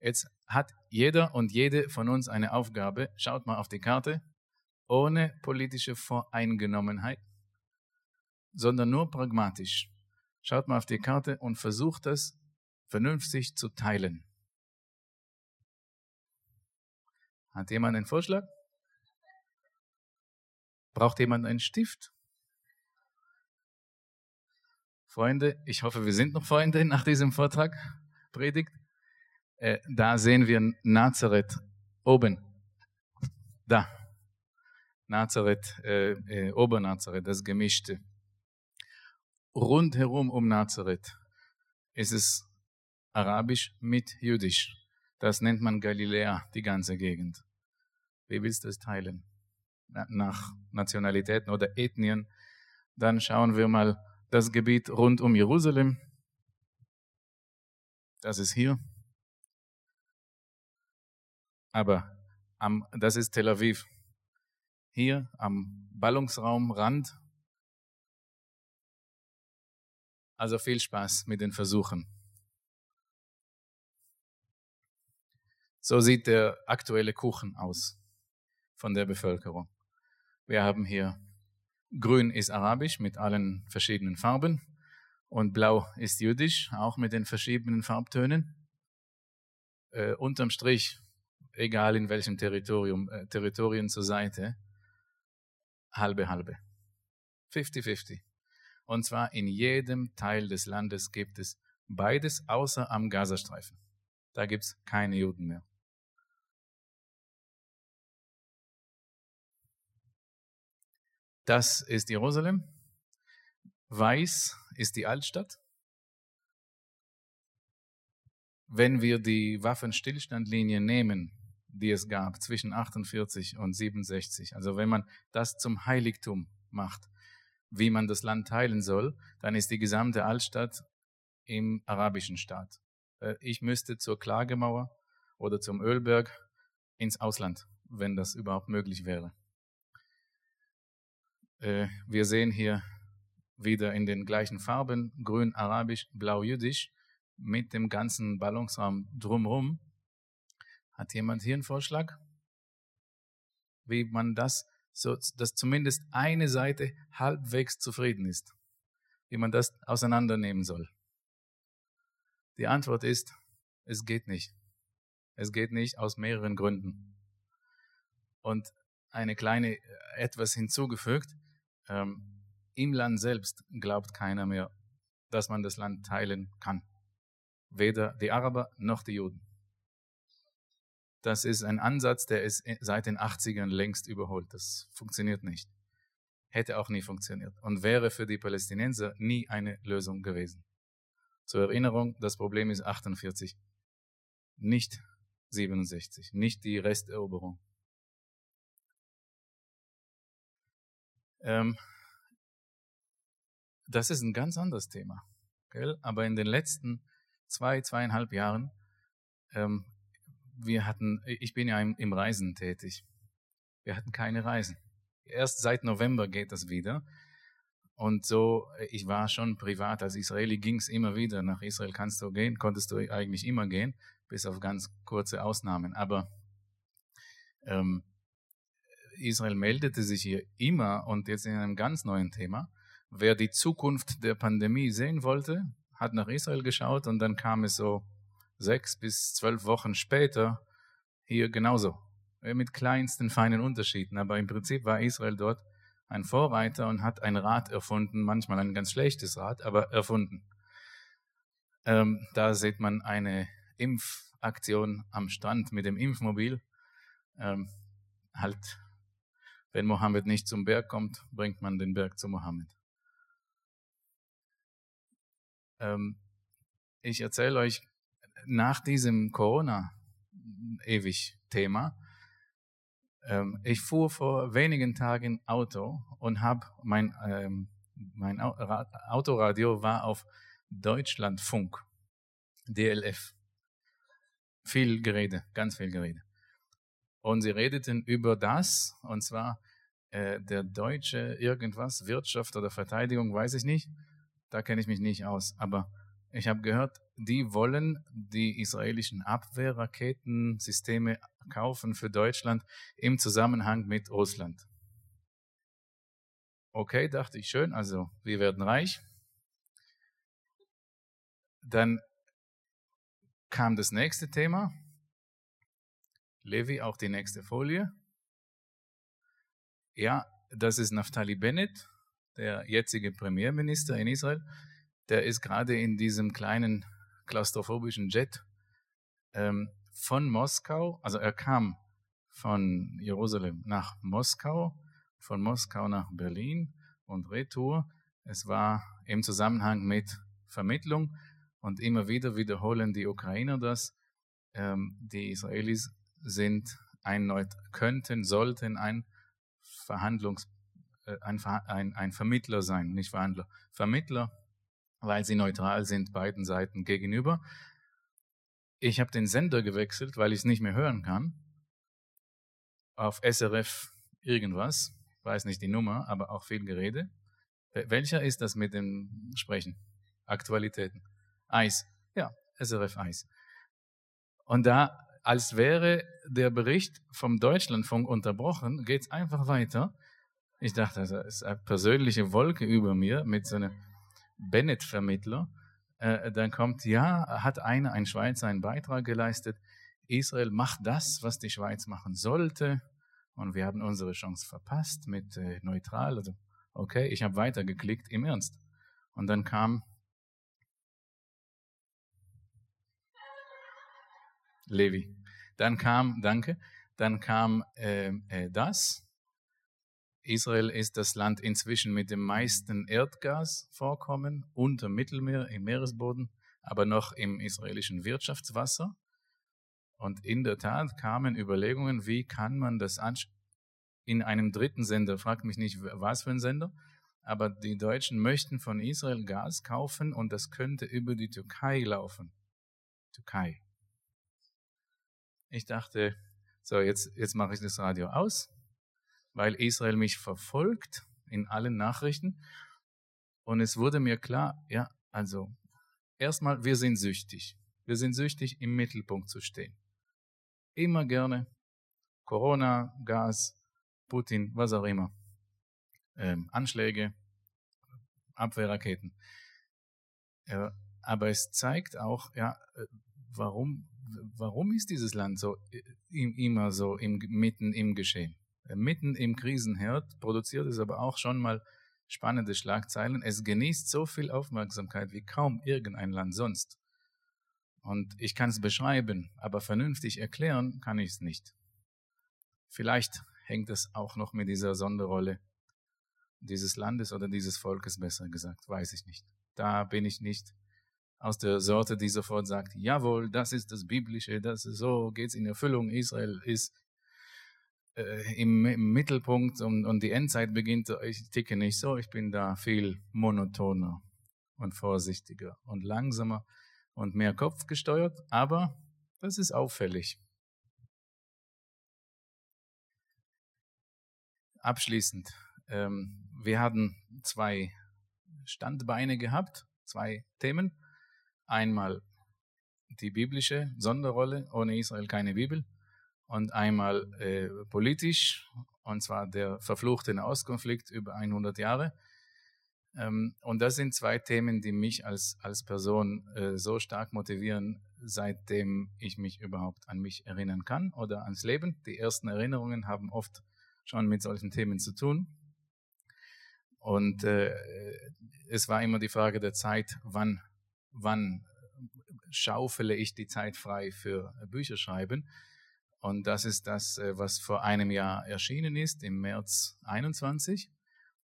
Jetzt hat jeder und jede von uns eine Aufgabe. Schaut mal auf die Karte. Ohne politische Voreingenommenheit, sondern nur pragmatisch. Schaut mal auf die Karte und versucht es vernünftig zu teilen. Hat jemand einen Vorschlag? Braucht jemand einen Stift? Freunde, ich hoffe, wir sind noch Freunde nach diesem Vortrag, Predigt. Äh, da sehen wir Nazareth oben. Da. Nazareth, äh, äh, Obernazareth, das Gemischte. Rundherum um Nazareth ist es Arabisch mit Jüdisch. Das nennt man Galiläa, die ganze Gegend. Wie willst du es teilen? Nach Nationalitäten oder Ethnien. Dann schauen wir mal das Gebiet rund um Jerusalem. Das ist hier. Aber am, das ist Tel Aviv. Hier am Ballungsraumrand. Also viel Spaß mit den Versuchen. So sieht der aktuelle Kuchen aus von der Bevölkerung. Wir haben hier Grün ist arabisch mit allen verschiedenen Farben und Blau ist jüdisch, auch mit den verschiedenen Farbtönen. Äh, unterm Strich, egal in welchem Territorium, äh, Territorien zur Seite, halbe halbe. 50-50. Und zwar in jedem Teil des Landes gibt es beides, außer am Gazastreifen. Da gibt es keine Juden mehr. Das ist Jerusalem. Weiß ist die Altstadt. Wenn wir die Waffenstillstandlinie nehmen, die es gab zwischen 48 und 67, also wenn man das zum Heiligtum macht, wie man das Land teilen soll, dann ist die gesamte Altstadt im arabischen Staat. Äh, ich müsste zur Klagemauer oder zum Ölberg ins Ausland, wenn das überhaupt möglich wäre. Äh, wir sehen hier wieder in den gleichen Farben, grün arabisch, blau jüdisch, mit dem ganzen Ballungsraum drumherum. Hat jemand hier einen Vorschlag? Wie man das, so, dass zumindest eine Seite halbwegs zufrieden ist. Wie man das auseinandernehmen soll. Die Antwort ist, es geht nicht. Es geht nicht aus mehreren Gründen. Und eine kleine äh, etwas hinzugefügt, ähm, Im Land selbst glaubt keiner mehr, dass man das Land teilen kann. Weder die Araber noch die Juden. Das ist ein Ansatz, der ist seit den 80ern längst überholt. Das funktioniert nicht. Hätte auch nie funktioniert und wäre für die Palästinenser nie eine Lösung gewesen. Zur Erinnerung, das Problem ist 48, nicht 67, nicht die Resteroberung. Ähm, das ist ein ganz anderes Thema. Gell? Aber in den letzten zwei, zweieinhalb Jahren, ähm, wir hatten, ich bin ja im, im Reisen tätig. Wir hatten keine Reisen. Erst seit November geht das wieder. Und so, ich war schon privat als Israeli, ging es immer wieder. Nach Israel kannst du gehen, konntest du eigentlich immer gehen, bis auf ganz kurze Ausnahmen. Aber ähm, Israel meldete sich hier immer und jetzt in einem ganz neuen Thema. Wer die Zukunft der Pandemie sehen wollte, hat nach Israel geschaut und dann kam es so sechs bis zwölf Wochen später hier genauso. Mit kleinsten feinen Unterschieden. Aber im Prinzip war Israel dort ein Vorreiter und hat ein Rad erfunden, manchmal ein ganz schlechtes Rad, aber erfunden. Ähm, da sieht man eine Impfaktion am Strand mit dem Impfmobil. Ähm, halt wenn Mohammed nicht zum Berg kommt, bringt man den Berg zu Mohammed. Ähm, ich erzähle euch nach diesem Corona-Ewig-Thema, ähm, ich fuhr vor wenigen Tagen Auto und habe mein, ähm, mein Autoradio war auf Deutschlandfunk, DLF. Viel Gerede, ganz viel Gerede. Und sie redeten über das, und zwar äh, der deutsche irgendwas, Wirtschaft oder Verteidigung, weiß ich nicht. Da kenne ich mich nicht aus. Aber ich habe gehört, die wollen die israelischen Abwehrraketensysteme kaufen für Deutschland im Zusammenhang mit Russland. Okay, dachte ich schön, also wir werden reich. Dann kam das nächste Thema, Levi, auch die nächste Folie. Ja, das ist Naftali Bennett, der jetzige Premierminister in Israel. Der ist gerade in diesem kleinen klaustrophobischen Jet ähm, von Moskau, also er kam von Jerusalem nach Moskau, von Moskau nach Berlin und Retour. Es war im Zusammenhang mit Vermittlung Und immer wieder wiederholen die Ukrainer das. Ähm, die Israelis sind ein, könnten, sollten ein Verhandlungs, äh, ein, ein, ein Vermittler sein, nicht Verhandler, Vermittler, weil sie neutral sind beiden Seiten gegenüber. Ich habe den Sender gewechselt, weil ich es nicht mehr hören kann. Auf SRF irgendwas, weiß nicht die Nummer, aber auch viel Gerede. Welcher ist das mit dem Sprechen? Aktualitäten. Eis. Ja, SRF Eis. Und da, als wäre der Bericht vom Deutschlandfunk unterbrochen, geht es einfach weiter. Ich dachte, das ist eine persönliche Wolke über mir mit so einem Bennett-Vermittler. Äh, dann kommt, ja, hat einer, ein Schweizer, einen Beitrag geleistet. Israel macht das, was die Schweiz machen sollte. Und wir haben unsere Chance verpasst mit äh, neutral. Also, okay, ich habe weitergeklickt, im Ernst. Und dann kam Levi. Dann kam, danke, dann kam äh, äh, das. Israel ist das Land inzwischen mit dem meisten Erdgasvorkommen unter Mittelmeer im Meeresboden, aber noch im israelischen Wirtschaftswasser. Und in der Tat kamen Überlegungen, wie kann man das in einem dritten Sender, fragt mich nicht, was für ein Sender, aber die Deutschen möchten von Israel Gas kaufen und das könnte über die Türkei laufen. Türkei. Ich dachte, so, jetzt, jetzt mache ich das Radio aus, weil Israel mich verfolgt in allen Nachrichten. Und es wurde mir klar, ja, also, erstmal, wir sind süchtig. Wir sind süchtig, im Mittelpunkt zu stehen. Immer gerne Corona, Gas, Putin, was auch immer. Ähm, Anschläge, Abwehrraketen. Ja, aber es zeigt auch, ja, äh, warum warum ist dieses Land so äh, immer so im, mitten im Geschehen? Äh, mitten im Krisenherd produziert es aber auch schon mal spannende Schlagzeilen. Es genießt so viel Aufmerksamkeit wie kaum irgendein Land sonst. Und ich kann es beschreiben, aber vernünftig erklären kann ich es nicht. Vielleicht hängt es auch noch mit dieser Sonderrolle dieses Landes oder dieses Volkes besser gesagt, weiß ich nicht. Da bin ich nicht aus der Sorte, die sofort sagt, jawohl, das ist das Biblische, das ist so, geht's in Erfüllung, Israel ist äh, im, im, Mittelpunkt und, und die Endzeit beginnt, ich ticke nicht so, ich bin da viel monotoner und vorsichtiger und langsamer und mehr Kopf gesteuert, aber das ist auffällig. Abschließend, ähm, wir hatten zwei Standbeine gehabt, zwei Themen. Einmal die biblische Sonderrolle, ohne Israel keine Bibel, und einmal äh, politisch, und zwar der verfluchte Nahostkonflikt über 100 Jahre. Ähm, und das sind zwei Themen, die mich als, als Person äh, so stark motivieren, seitdem ich mich überhaupt an mich erinnern kann oder ans Leben. Die ersten Erinnerungen haben oft schon mit solchen Themen zu tun. Und äh, es war immer die Frage der Zeit, wann wann schaufele ich die Zeit frei für Bücher schreiben. Und das ist das, äh, was vor einem Jahr erschienen ist, im März 21.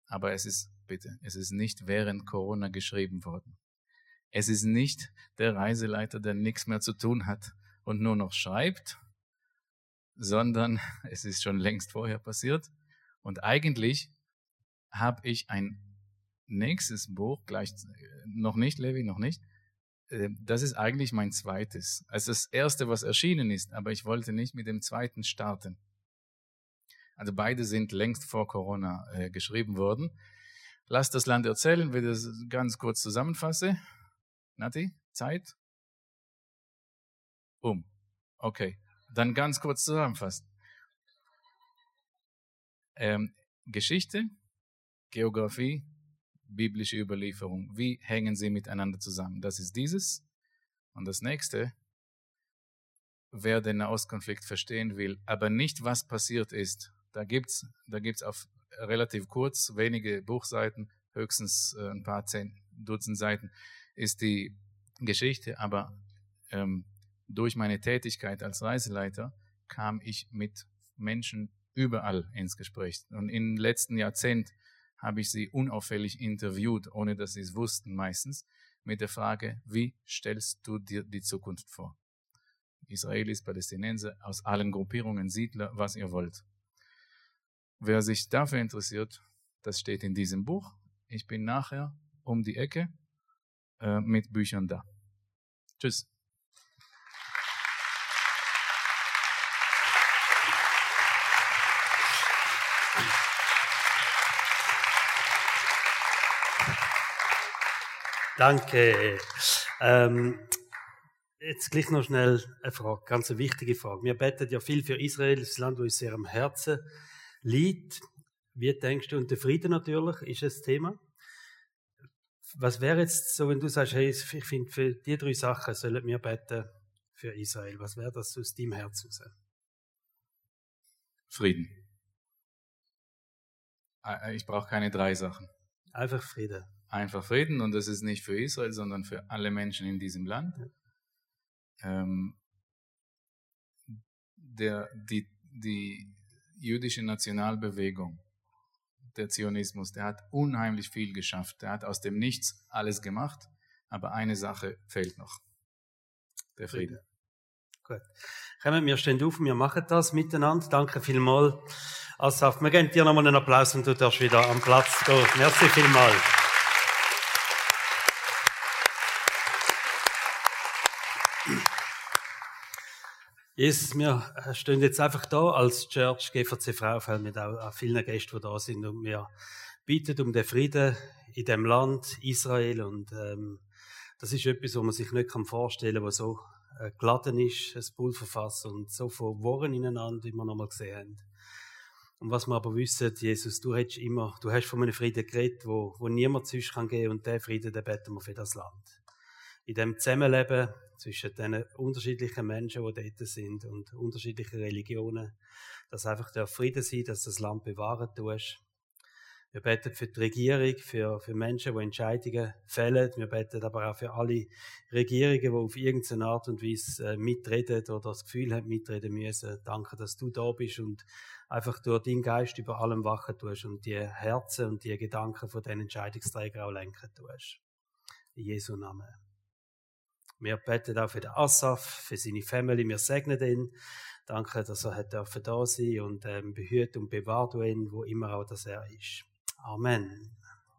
Aber es ist, bitte, es ist nicht während Corona geschrieben worden. Es ist nicht der Reiseleiter, der nichts mehr zu tun hat und nur noch schreibt, sondern es ist schon längst vorher passiert. Und eigentlich habe ich ein nächstes Buch, gleich, noch nicht, Levi, noch nicht, das ist eigentlich mein zweites. Also das erste, was erschienen ist, aber ich wollte nicht mit dem zweiten starten. Also beide sind längst vor Corona äh, geschrieben worden. Lass das Land erzählen, will das ganz kurz zusammenfasse. Nati, Zeit? Um. Okay. Dann ganz kurz zusammenfassen. Ähm, Geschichte, Geografie, biblische Überlieferung. Wie hängen sie miteinander zusammen? Das ist dieses. Und das nächste, wer den Nahostkonflikt verstehen will, aber nicht was passiert ist. Da gibt's, da gibt's auf relativ kurz, wenige Buchseiten, höchstens äh, ein paar zehn Dutzend Seiten, ist die Geschichte. Aber ähm, durch meine Tätigkeit als Reiseleiter kam ich mit Menschen überall ins Gespräch. Und im letzten Jahrzehnt habe ich sie unauffällig interviewt, ohne dass sie es wussten meistens. mit der Frage, wie stellst du dir die Zukunft vor? Israelis, Palästinenser, aus allen Gruppierungen, Siedler, was ihr wollt. Wer sich dafür interessiert, das steht in diesem Buch. Ich bin nachher um die Ecke äh, mit Büchern da. Tschüss. Danke. Ähm, jetzt gleich noch schnell eine Frage, ganz eine wichtige Frage. Wir beten ja viel für Israel, das Land, wo uns sehr am Herzen liegt. Wie denkst du, und der Frieden natürlich ist das Thema. Was wäre jetzt so, wenn du sagst, hey, ich finde, für die drei Sachen sollen wir beten für Israel. Was wäre das aus deinem Herz raus? Frieden. Ich brauche keine drei Sachen. Einfach Frieden einfach Frieden und das ist nicht für Israel, sondern für alle Menschen in diesem Land. Ähm, der, die, die jüdische Nationalbewegung, der Zionismus, der hat unheimlich viel geschafft. Der hat aus dem Nichts alles gemacht, aber eine Sache fehlt noch. Der Frieden. Gut. Kommen wir stehen auf, wir machen das miteinander. Danke vielmals. Asaf, wir geben dir nochmal einen Applaus und du darfst wieder am Platz gehen. Merci vielmals. Jesus, wir stehen jetzt einfach da als Church GVC Fraufeld mit auch vielen Gästen, die da sind. Und wir bitten um den Frieden in dem Land Israel. Und ähm, das ist etwas, was man sich nicht vorstellen kann, was so äh, geladen ist, ein Pulverfass und so von Worten ineinander, wie wir nochmal gesehen haben. Und was wir aber wissen, Jesus, du hast immer, du hast von einem Frieden geredet, wo, wo niemand sonst kann gehen und der Frieden, den beten wir für das Land in dem Zusammenleben zwischen den unterschiedlichen Menschen, die dort sind und unterschiedlichen Religionen, dass einfach der Frieden sein, dass das Land bewahren tust. Wir beten für die Regierung, für, für Menschen, die Entscheidungen fällen. Wir beten aber auch für alle Regierungen, die auf irgendeine Art und Weise äh, mitreden oder das Gefühl haben, mitreden müssen. Danke, dass du da bist und einfach durch deinen Geist über allem wachen tust und die Herzen und die Gedanken von den Entscheidungsträgern auch lenken tust. In Jesu Namen. Wir beten auch für den Asaf, für seine Family. Wir segnen ihn. Danke, dass er hat da sein und ähm, behüt und bewahrt ihn, wo immer auch das er ist. Amen.